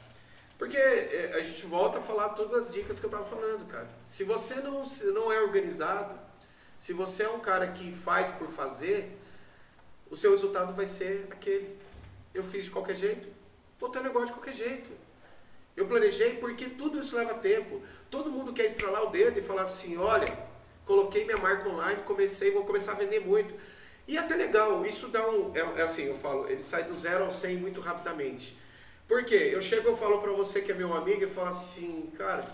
Porque é, a gente volta a falar todas as dicas que eu estava falando, cara. Se você não, não é organizado, se você é um cara que faz por fazer, o seu resultado vai ser aquele. Eu fiz de qualquer jeito, vou ter um negócio de qualquer jeito. Eu planejei porque tudo isso leva tempo. Todo mundo quer estralar o dedo e falar assim: olha, coloquei minha marca online, comecei, vou começar a vender muito. E é até legal, isso dá um. É, é assim, eu falo, ele sai do zero ao 100 muito rapidamente. Por quê? Eu chego e falo para você que é meu amigo e falo assim: cara,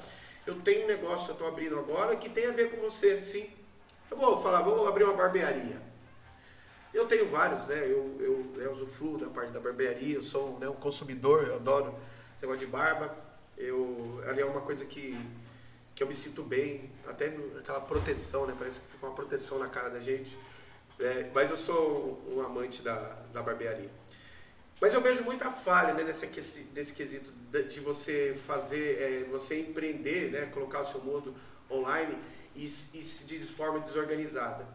eu tenho um negócio que eu estou abrindo agora que tem a ver com você, sim. Eu vou falar, vou abrir uma barbearia. Eu tenho vários, né? Eu, eu, eu usufruo da parte da barbearia, eu sou né, um consumidor, eu adoro esse negócio de barba, eu, ali é uma coisa que, que eu me sinto bem, até aquela proteção, né? Parece que fica uma proteção na cara da gente. É, mas eu sou um amante da, da barbearia. Mas eu vejo muita falha né, nesse, nesse quesito de você fazer, é, você empreender, né, colocar o seu mundo online e, e se de forma desorganizada.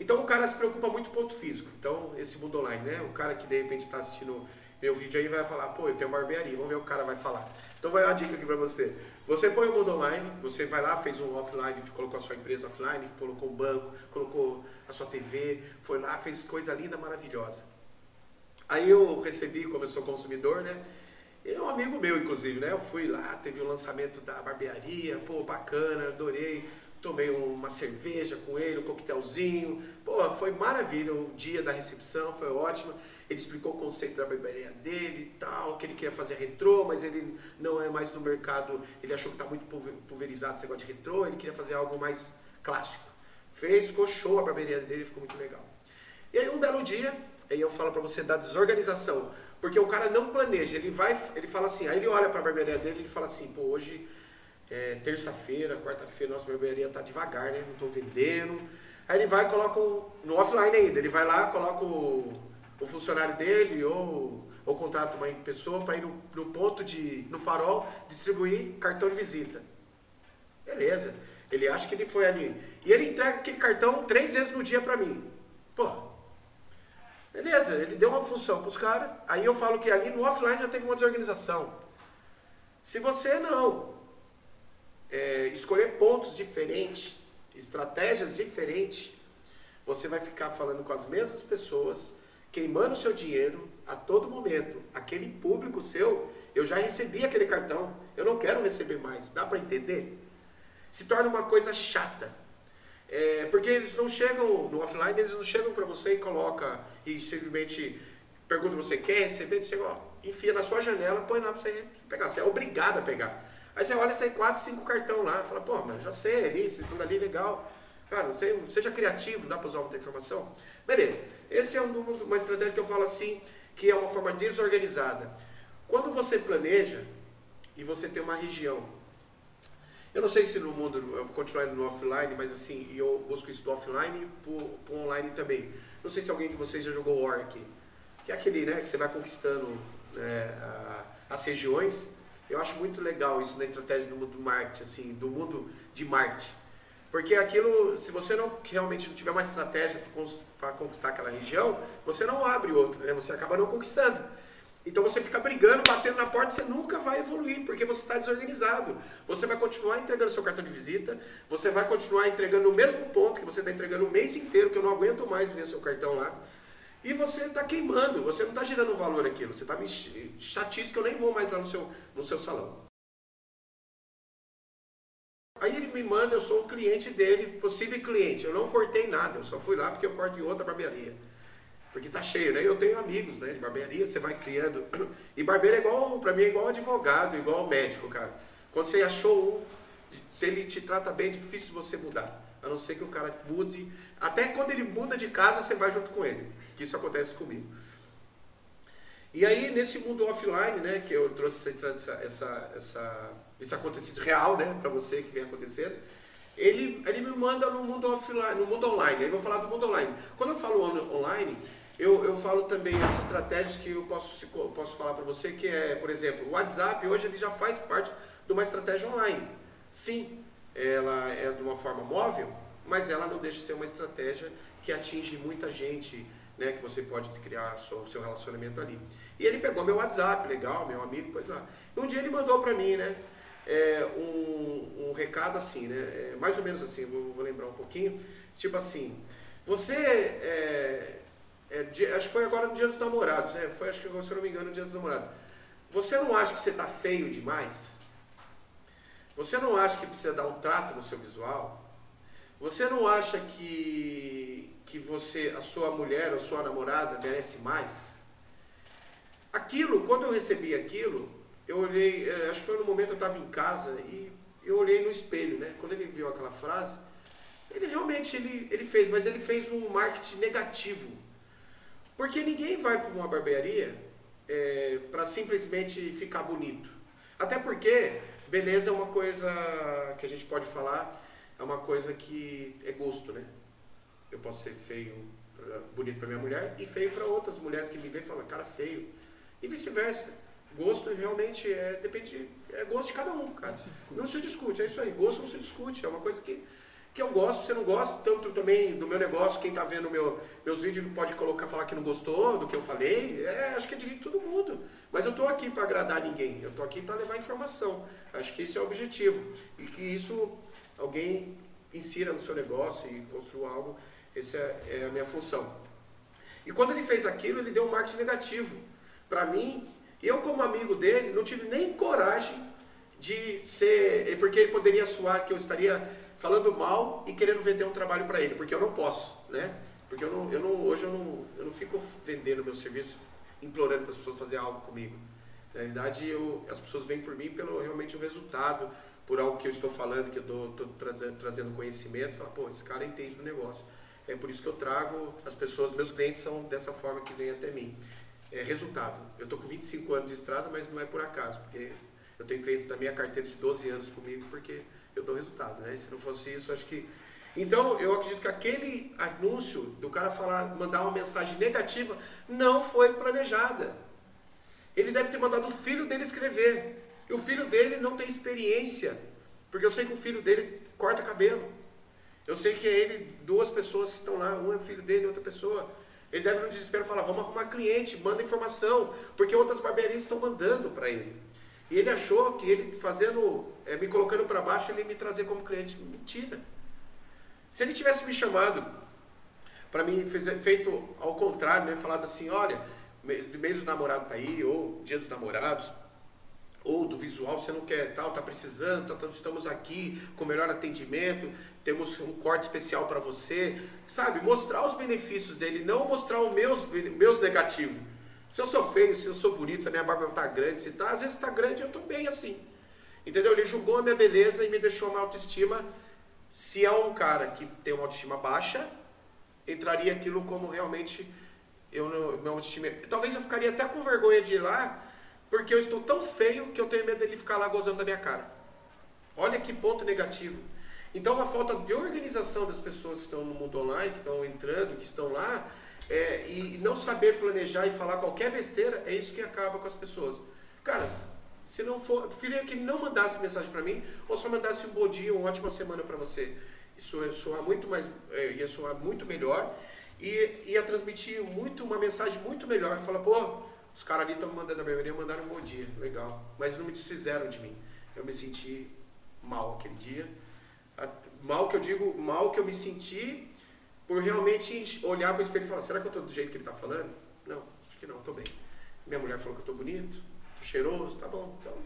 Então o cara se preocupa muito com o ponto físico. Então, esse mundo online, né? O cara que de repente está assistindo meu vídeo aí vai falar, pô, eu tenho barbearia, vamos ver o o cara vai falar. Então vai uma dica aqui para você. Você põe o mundo online, você vai lá, fez um offline, colocou a sua empresa offline, colocou um banco, colocou a sua TV, foi lá, fez coisa linda, maravilhosa. Aí eu recebi, como eu sou consumidor, né? Ele é um amigo meu, inclusive, né? Eu fui lá, teve o lançamento da barbearia, pô, bacana, adorei tomei uma cerveja com ele, um coquetelzinho. Pô, foi maravilha o dia da recepção, foi ótimo. Ele explicou o conceito da barbearia dele e tal, que ele queria fazer retrô, mas ele não é mais do mercado, ele achou que está muito pulverizado esse negócio de retrô, ele queria fazer algo mais clássico. Fez, ficou show a barbearia dele, ficou muito legal. E aí um belo dia, aí eu falo para você da desorganização, porque o cara não planeja, ele vai, ele fala assim, aí ele olha para a barbearia dele e fala assim, pô, hoje é, terça-feira, quarta-feira, nossa barbearia tá devagar, né? Não estou vendendo. Aí ele vai e coloca um, no offline ainda, ele vai lá, coloca o, o funcionário dele ou, ou contrata uma pessoa para ir no, no ponto de, no farol, distribuir cartão de visita. Beleza. Ele acha que ele foi ali. E ele entrega aquele cartão três vezes no dia para mim. Pô, beleza, ele deu uma função para os caras. Aí eu falo que ali no offline já teve uma desorganização. Se você não é, escolher pontos diferentes, estratégias diferentes, você vai ficar falando com as mesmas pessoas, queimando o seu dinheiro a todo momento. Aquele público seu, eu já recebi aquele cartão, eu não quero receber mais. Dá para entender? Se torna uma coisa chata. É, porque eles não chegam no offline, eles não chegam para você e coloca e simplesmente pergunta você quer receber, você ó, enfia na sua janela, põe lá para você pegar. Você é obrigado a pegar. Aí você olha, você tem 4, 5 cartão lá. Fala, pô, mas já sei ali, vocês estão dali, legal. Cara, não sei, seja criativo, dá para usar muita informação? Beleza. Esse é uma estratégia que eu falo assim, que é uma forma desorganizada. Quando você planeja e você tem uma região Eu não sei se no mundo, eu vou continuar no offline, mas assim, eu busco isso do offline para o online também. Não sei se alguém de vocês já jogou War que é aquele, né, que você vai conquistando né, as regiões. Eu acho muito legal isso na estratégia do mundo do marketing, assim, do mundo de marketing. Porque aquilo, se você não realmente não tiver uma estratégia para conquistar aquela região, você não abre outra, né? Você acaba não conquistando. Então você fica brigando, batendo na porta, você nunca vai evoluir, porque você está desorganizado. Você vai continuar entregando seu cartão de visita, você vai continuar entregando no mesmo ponto que você está entregando o mês inteiro, que eu não aguento mais ver seu cartão lá. E você está queimando, você não está gerando valor aquilo, você está me chatice que eu nem vou mais lá no seu, no seu salão. Aí ele me manda, eu sou um cliente dele, possível cliente. Eu não cortei nada, eu só fui lá porque eu corto em outra barbearia. Porque tá cheio, né? Eu tenho amigos, né, de barbearia, você vai criando. E barbeiro é igual, para mim é igual advogado, igual médico, cara. Quando você achou um, se ele te trata bem, é difícil você mudar. A não ser que o cara mude. Até quando ele muda de casa, você vai junto com ele. Que isso acontece comigo. E aí, nesse mundo offline, né, que eu trouxe essa, essa, essa, esse acontecido real, né, para você que vem acontecendo, ele, ele me manda no mundo offline, no mundo online. Aí vou falar do mundo online. Quando eu falo online, eu, eu falo também as estratégias que eu posso, posso falar para você, que é, por exemplo, o WhatsApp hoje ele já faz parte de uma estratégia online. Sim, ela é de uma forma móvel, mas ela não deixa de ser uma estratégia que atinge muita gente, né, que você pode criar o seu relacionamento ali. E ele pegou meu WhatsApp, legal, meu amigo, pois lá. E um dia ele mandou para mim, né, é, um, um, recado assim, né, é, mais ou menos assim, vou, vou, lembrar um pouquinho, tipo assim, você, é, é acho que foi agora no Dia dos Namorados, né, foi, acho que, se eu não me engano, no Dia dos Namorados. Você não acha que você está feio demais? Você não acha que precisa dar um trato no seu visual? Você não acha que, que você, a sua mulher, a sua namorada merece mais? Aquilo, quando eu recebi aquilo, eu olhei, é, acho que foi no momento que eu estava em casa e eu olhei no espelho, né? Quando ele viu aquela frase, ele realmente ele, ele fez, mas ele fez um marketing negativo. Porque ninguém vai para uma barbearia é, para simplesmente ficar bonito. Até porque Beleza é uma coisa que a gente pode falar, é uma coisa que é gosto, né? Eu posso ser feio, bonito para minha mulher e feio para outras mulheres que me veem e falam, cara, feio. E vice-versa. Gosto realmente é, depende, é gosto de cada um, cara. Não se, não se discute, é isso aí. Gosto não se discute, é uma coisa que que eu gosto, você não gosta tanto também do meu negócio, quem está vendo meu, meus vídeos pode colocar, falar que não gostou do que eu falei, é, acho que é direito de todo mundo. Mas eu estou aqui para agradar ninguém, eu estou aqui para levar informação. Acho que esse é o objetivo. E que isso alguém insira no seu negócio e construa algo, essa é, é a minha função. E quando ele fez aquilo, ele deu um marketing negativo para mim. Eu, como amigo dele, não tive nem coragem de ser. Porque ele poderia soar que eu estaria falando mal e querendo vender um trabalho para ele, porque eu não posso, né? Porque eu não, eu não, hoje eu não, eu não fico vendendo meu serviço, implorando para as pessoas fazer algo comigo. Na realidade, eu, as pessoas vêm por mim pelo realmente o resultado, por algo que eu estou falando, que eu estou tra trazendo conhecimento, fala, pô, esse cara entende do negócio. É por isso que eu trago as pessoas, meus clientes são dessa forma que vêm até mim. É resultado. Eu estou com 25 anos de estrada, mas não é por acaso, porque eu tenho clientes da minha carteira de 12 anos comigo, porque eu dou resultado, né? Se não fosse isso, acho que. Então, eu acredito que aquele anúncio do cara falar, mandar uma mensagem negativa, não foi planejada. Ele deve ter mandado o filho dele escrever. E o filho dele não tem experiência. Porque eu sei que o filho dele corta cabelo. Eu sei que é ele, duas pessoas que estão lá, um é filho dele, outra pessoa. Ele deve no desespero falar, vamos arrumar cliente, manda informação, porque outras barbearias estão mandando para ele. E ele achou que ele fazendo, é, me colocando para baixo, ele me trazer como cliente. Mentira. Se ele tivesse me chamado para mim feito ao contrário, né, falado assim, olha, mês do namorado tá aí, ou dia dos namorados, ou do visual você não quer tal, tá precisando, tá, estamos aqui com melhor atendimento, temos um corte especial para você, sabe? Mostrar os benefícios dele, não mostrar os meus, meus negativos. Se eu sou feio, se eu sou bonito, se a minha barba está grande, se tá, às vezes está grande, eu estou bem assim. Entendeu? Ele julgou a minha beleza e me deixou uma autoestima. Se é um cara que tem uma autoestima baixa, entraria aquilo como realmente eu não, minha autoestima. Talvez eu ficaria até com vergonha de ir lá, porque eu estou tão feio que eu tenho medo dele ficar lá gozando da minha cara. Olha que ponto negativo. Então, a falta de organização das pessoas que estão no mundo online, que estão entrando, que estão lá, é, e não saber planejar e falar qualquer besteira, é isso que acaba com as pessoas. Cara, se não for, preferia que não mandasse mensagem para mim, ou só mandasse um bom dia, uma ótima semana para você. Isso ia soar muito mais, é, ia soar muito melhor e ia transmitir muito uma mensagem muito melhor. Fala, pô, os caras ali estão mandando a minha mandaram um bom dia, legal. Mas não me desfizeram de mim. Eu me senti mal aquele dia. Mal que eu digo, mal que eu me senti por realmente olhar para o espelho e falar: será que eu estou do jeito que ele está falando? Não, acho que não, estou bem. Minha mulher falou que eu estou bonito, estou cheiroso, tá bom. Então,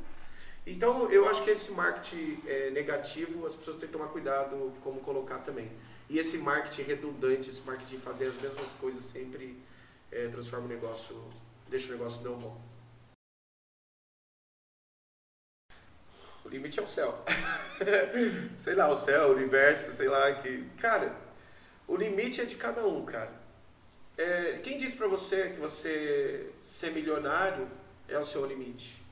então eu acho que esse marketing é, negativo as pessoas têm que tomar cuidado como colocar também. E esse marketing redundante, esse marketing de fazer as mesmas coisas sempre é, transforma o negócio, deixa o negócio não bom. O limite é o céu. sei lá, o céu, o universo, sei lá que. Cara, o limite é de cada um, cara. É, quem disse para você que você ser milionário é o seu limite?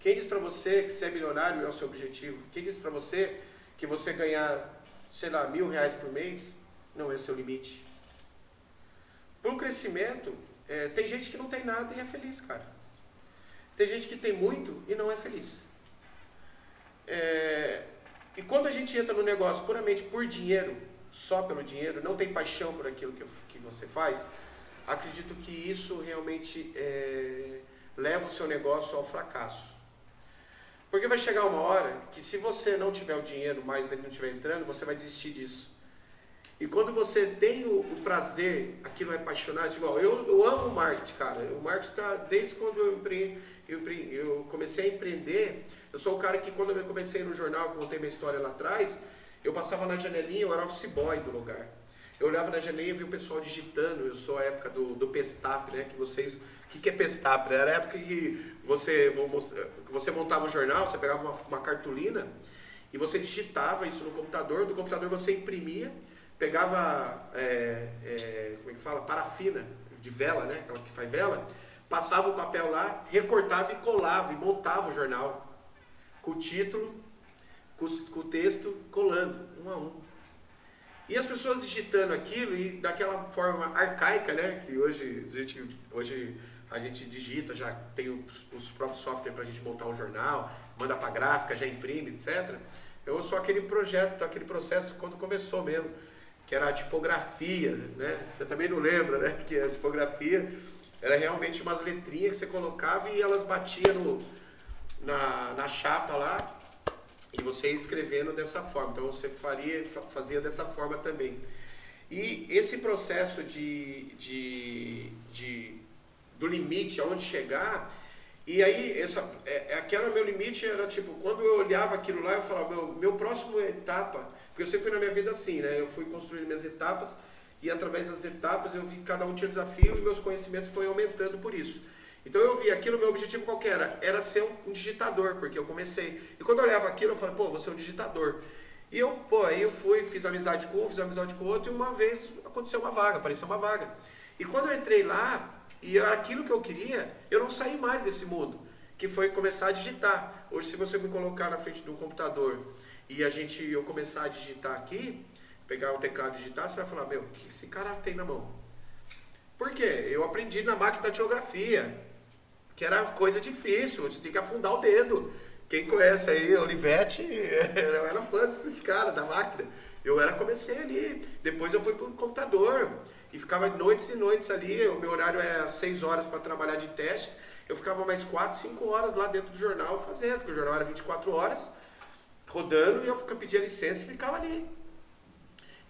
Quem disse para você que ser milionário é o seu objetivo? Quem disse para você que você ganhar, sei lá, mil reais por mês não é o seu limite? Para o crescimento, é, tem gente que não tem nada e é feliz, cara. Tem gente que tem muito e não é feliz. É, e quando a gente entra no negócio puramente por dinheiro, só pelo dinheiro, não tem paixão por aquilo que, que você faz, acredito que isso realmente é, leva o seu negócio ao fracasso. Porque vai chegar uma hora que se você não tiver o dinheiro mais ele não estiver entrando, você vai desistir disso. E quando você tem o, o prazer, aquilo é apaixonado, igual eu, eu amo o marketing, cara. O marketing está desde quando eu, empre, eu, eu comecei a empreender. Eu sou o cara que quando eu comecei no jornal, contei minha história lá atrás, eu passava na janelinha, eu era office boy do lugar. Eu olhava na janelinha e via o pessoal digitando. Eu sou a época do, do Pestap, né? Que vocês. O que, que é Pestap? Era a época que você, que você montava um jornal, você pegava uma, uma cartolina e você digitava isso no computador. Do computador você imprimia, pegava. É, é, como é que fala? Parafina de vela, né? Aquela que faz vela. Passava o papel lá, recortava e colava e montava o jornal com o título com, o texto colando, um a um. E as pessoas digitando aquilo e daquela forma arcaica, né? Que hoje a gente, hoje a gente digita, já tem os, os próprios softwares para a gente montar um jornal, manda para gráfica, já imprime, etc. Eu sou aquele projeto, aquele processo quando começou mesmo, que era a tipografia, né? Você também não lembra, né? Que a tipografia era realmente umas letrinhas que você colocava e elas batiam no, na, na chapa lá e você escrevendo dessa forma. Então você faria, fazia dessa forma também. E esse processo de, de, de do limite, aonde chegar, e aí essa, é, é, aquela meu limite era tipo, quando eu olhava aquilo lá, eu falava, meu, meu próximo etapa, porque eu sempre fui na minha vida assim, né? Eu fui construindo minhas etapas e através das etapas eu vi que cada um tinha desafio e meus conhecimentos foram aumentando por isso. Então eu vi aquilo, meu objetivo qual era? Era ser um, digitador, porque eu comecei. E quando eu olhava aquilo, eu falei, pô, vou ser um digitador. E eu, pô, aí eu fui, fiz amizade com um, fiz amizade com outro, e uma vez aconteceu uma vaga, apareceu uma vaga. E quando eu entrei lá, e aquilo que eu queria, eu não saí mais desse mundo, que foi começar a digitar. Hoje, se você me colocar na frente do computador e a gente eu começar a digitar aqui, pegar o teclado e digitar, você vai falar, meu, o que esse cara tem na mão? Por quê? Eu aprendi na máquina da geografia que era coisa difícil, você tinha que afundar o dedo. Quem conhece aí, Olivetti, eu era fã desses caras, da máquina. Eu era, comecei ali, depois eu fui para o computador e ficava noites e noites ali, o meu horário é 6 horas para trabalhar de teste, eu ficava mais 4, 5 horas lá dentro do jornal fazendo, porque o jornal era 24 horas, rodando e eu pedia licença e ficava ali.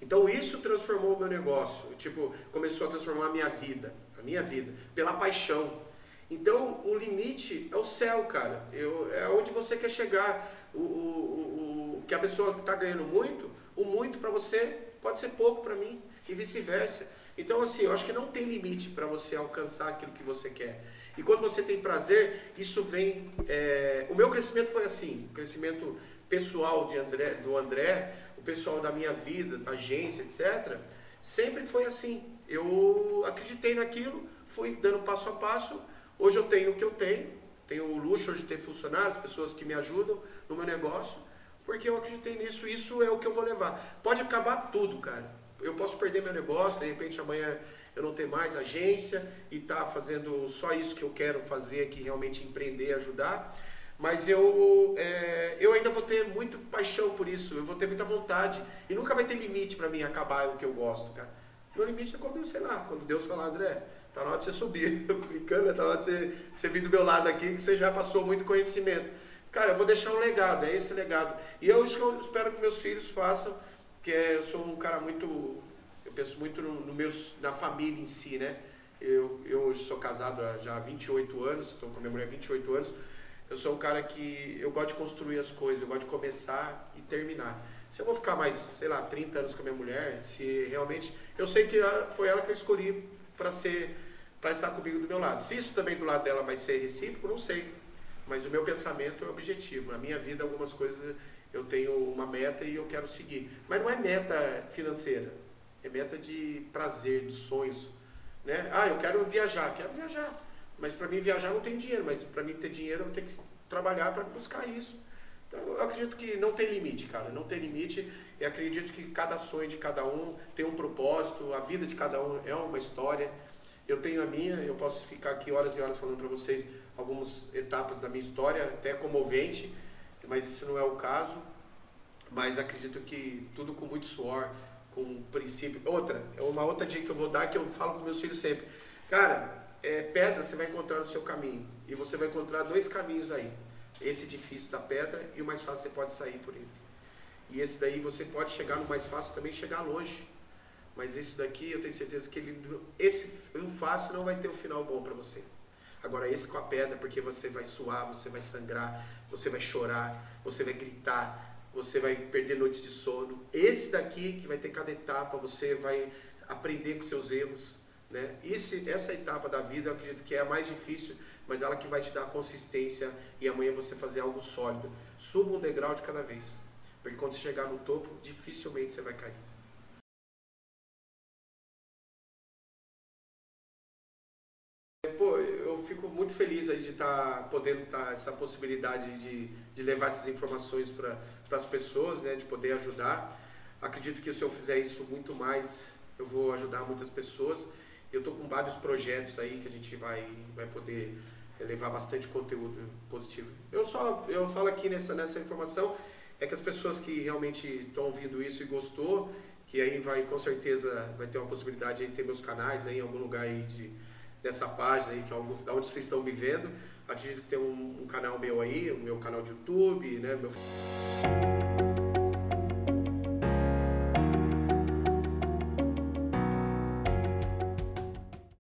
Então isso transformou o meu negócio, tipo, começou a transformar a minha vida, a minha vida, pela paixão. Então, o limite é o céu, cara. Eu, é onde você quer chegar. O, o, o que a pessoa que está ganhando muito, o muito para você pode ser pouco para mim e vice-versa. Então, assim, eu acho que não tem limite para você alcançar aquilo que você quer. E quando você tem prazer, isso vem. É... O meu crescimento foi assim: o crescimento pessoal de André, do André, o pessoal da minha vida, da agência, etc. Sempre foi assim. Eu acreditei naquilo, fui dando passo a passo Hoje eu tenho o que eu tenho, tenho o luxo de ter funcionários, pessoas que me ajudam no meu negócio, porque eu acreditei nisso, isso é o que eu vou levar. Pode acabar tudo, cara. Eu posso perder meu negócio, de repente amanhã eu não ter mais agência e tá fazendo só isso que eu quero fazer, que realmente empreender, ajudar. Mas eu, é, eu ainda vou ter muito paixão por isso, eu vou ter muita vontade. E nunca vai ter limite para mim acabar o que eu gosto, cara. Meu limite é quando, sei lá, quando Deus falar, André, tá na hora de você subir. Brincando, tá na hora de você, você vir do meu lado aqui, que você já passou muito conhecimento. Cara, eu vou deixar um legado, é esse legado. E é isso que eu espero que meus filhos façam, que é, eu sou um cara muito, eu penso muito no, no meus, na família em si, né? Eu, eu hoje sou casado há já 28 anos, estou com a minha mulher há 28 anos. Eu sou um cara que eu gosto de construir as coisas, eu gosto de começar e terminar. Se eu vou ficar mais, sei lá, 30 anos com a minha mulher, se realmente. Eu sei que foi ela que eu escolhi para ser para estar comigo do meu lado. Se isso também do lado dela vai ser recíproco, não sei. Mas o meu pensamento é objetivo. Na minha vida, algumas coisas eu tenho uma meta e eu quero seguir. Mas não é meta financeira, é meta de prazer, de sonhos. Né? Ah, eu quero viajar, quero viajar. Mas para mim viajar não tem dinheiro, mas para mim ter dinheiro eu vou ter que trabalhar para buscar isso. Então eu acredito que não tem limite, cara, não tem limite. E acredito que cada sonho de cada um tem um propósito, a vida de cada um é uma história. Eu tenho a minha, eu posso ficar aqui horas e horas falando para vocês algumas etapas da minha história, até comovente, mas isso não é o caso. Mas acredito que tudo com muito suor, com princípio. Outra, é uma outra dica que eu vou dar que eu falo para meus filhos sempre. Cara, é, pedra você vai encontrar no seu caminho. E você vai encontrar dois caminhos aí. Esse difícil da pedra e o mais fácil você pode sair por ele. E esse daí você pode chegar no mais fácil também chegar longe. Mas esse daqui eu tenho certeza que ele, esse o fácil não vai ter um final bom para você. Agora esse com a pedra, porque você vai suar, você vai sangrar, você vai chorar, você vai gritar, você vai perder noites de sono. Esse daqui que vai ter cada etapa, você vai aprender com seus erros, né? Esse, essa etapa da vida eu acredito que é a mais difícil, mas ela que vai te dar consistência e amanhã você fazer algo sólido. Suba um degrau de cada vez, porque quando você chegar no topo, dificilmente você vai cair. Pô, eu fico muito feliz aí de estar tá podendo estar tá, essa possibilidade de, de levar essas informações para as pessoas, né, de poder ajudar. Acredito que se eu fizer isso muito mais, eu vou ajudar muitas pessoas. Eu estou com vários projetos aí que a gente vai, vai poder levar bastante conteúdo positivo. Eu só eu falo aqui nessa, nessa informação é que as pessoas que realmente estão ouvindo isso e gostou, que aí vai com certeza vai ter uma possibilidade de ter meus canais aí em algum lugar aí de, dessa página aí, que é da onde vocês estão me vendo. Acredito que tem um, um canal meu aí, o meu canal de YouTube, né? Meu...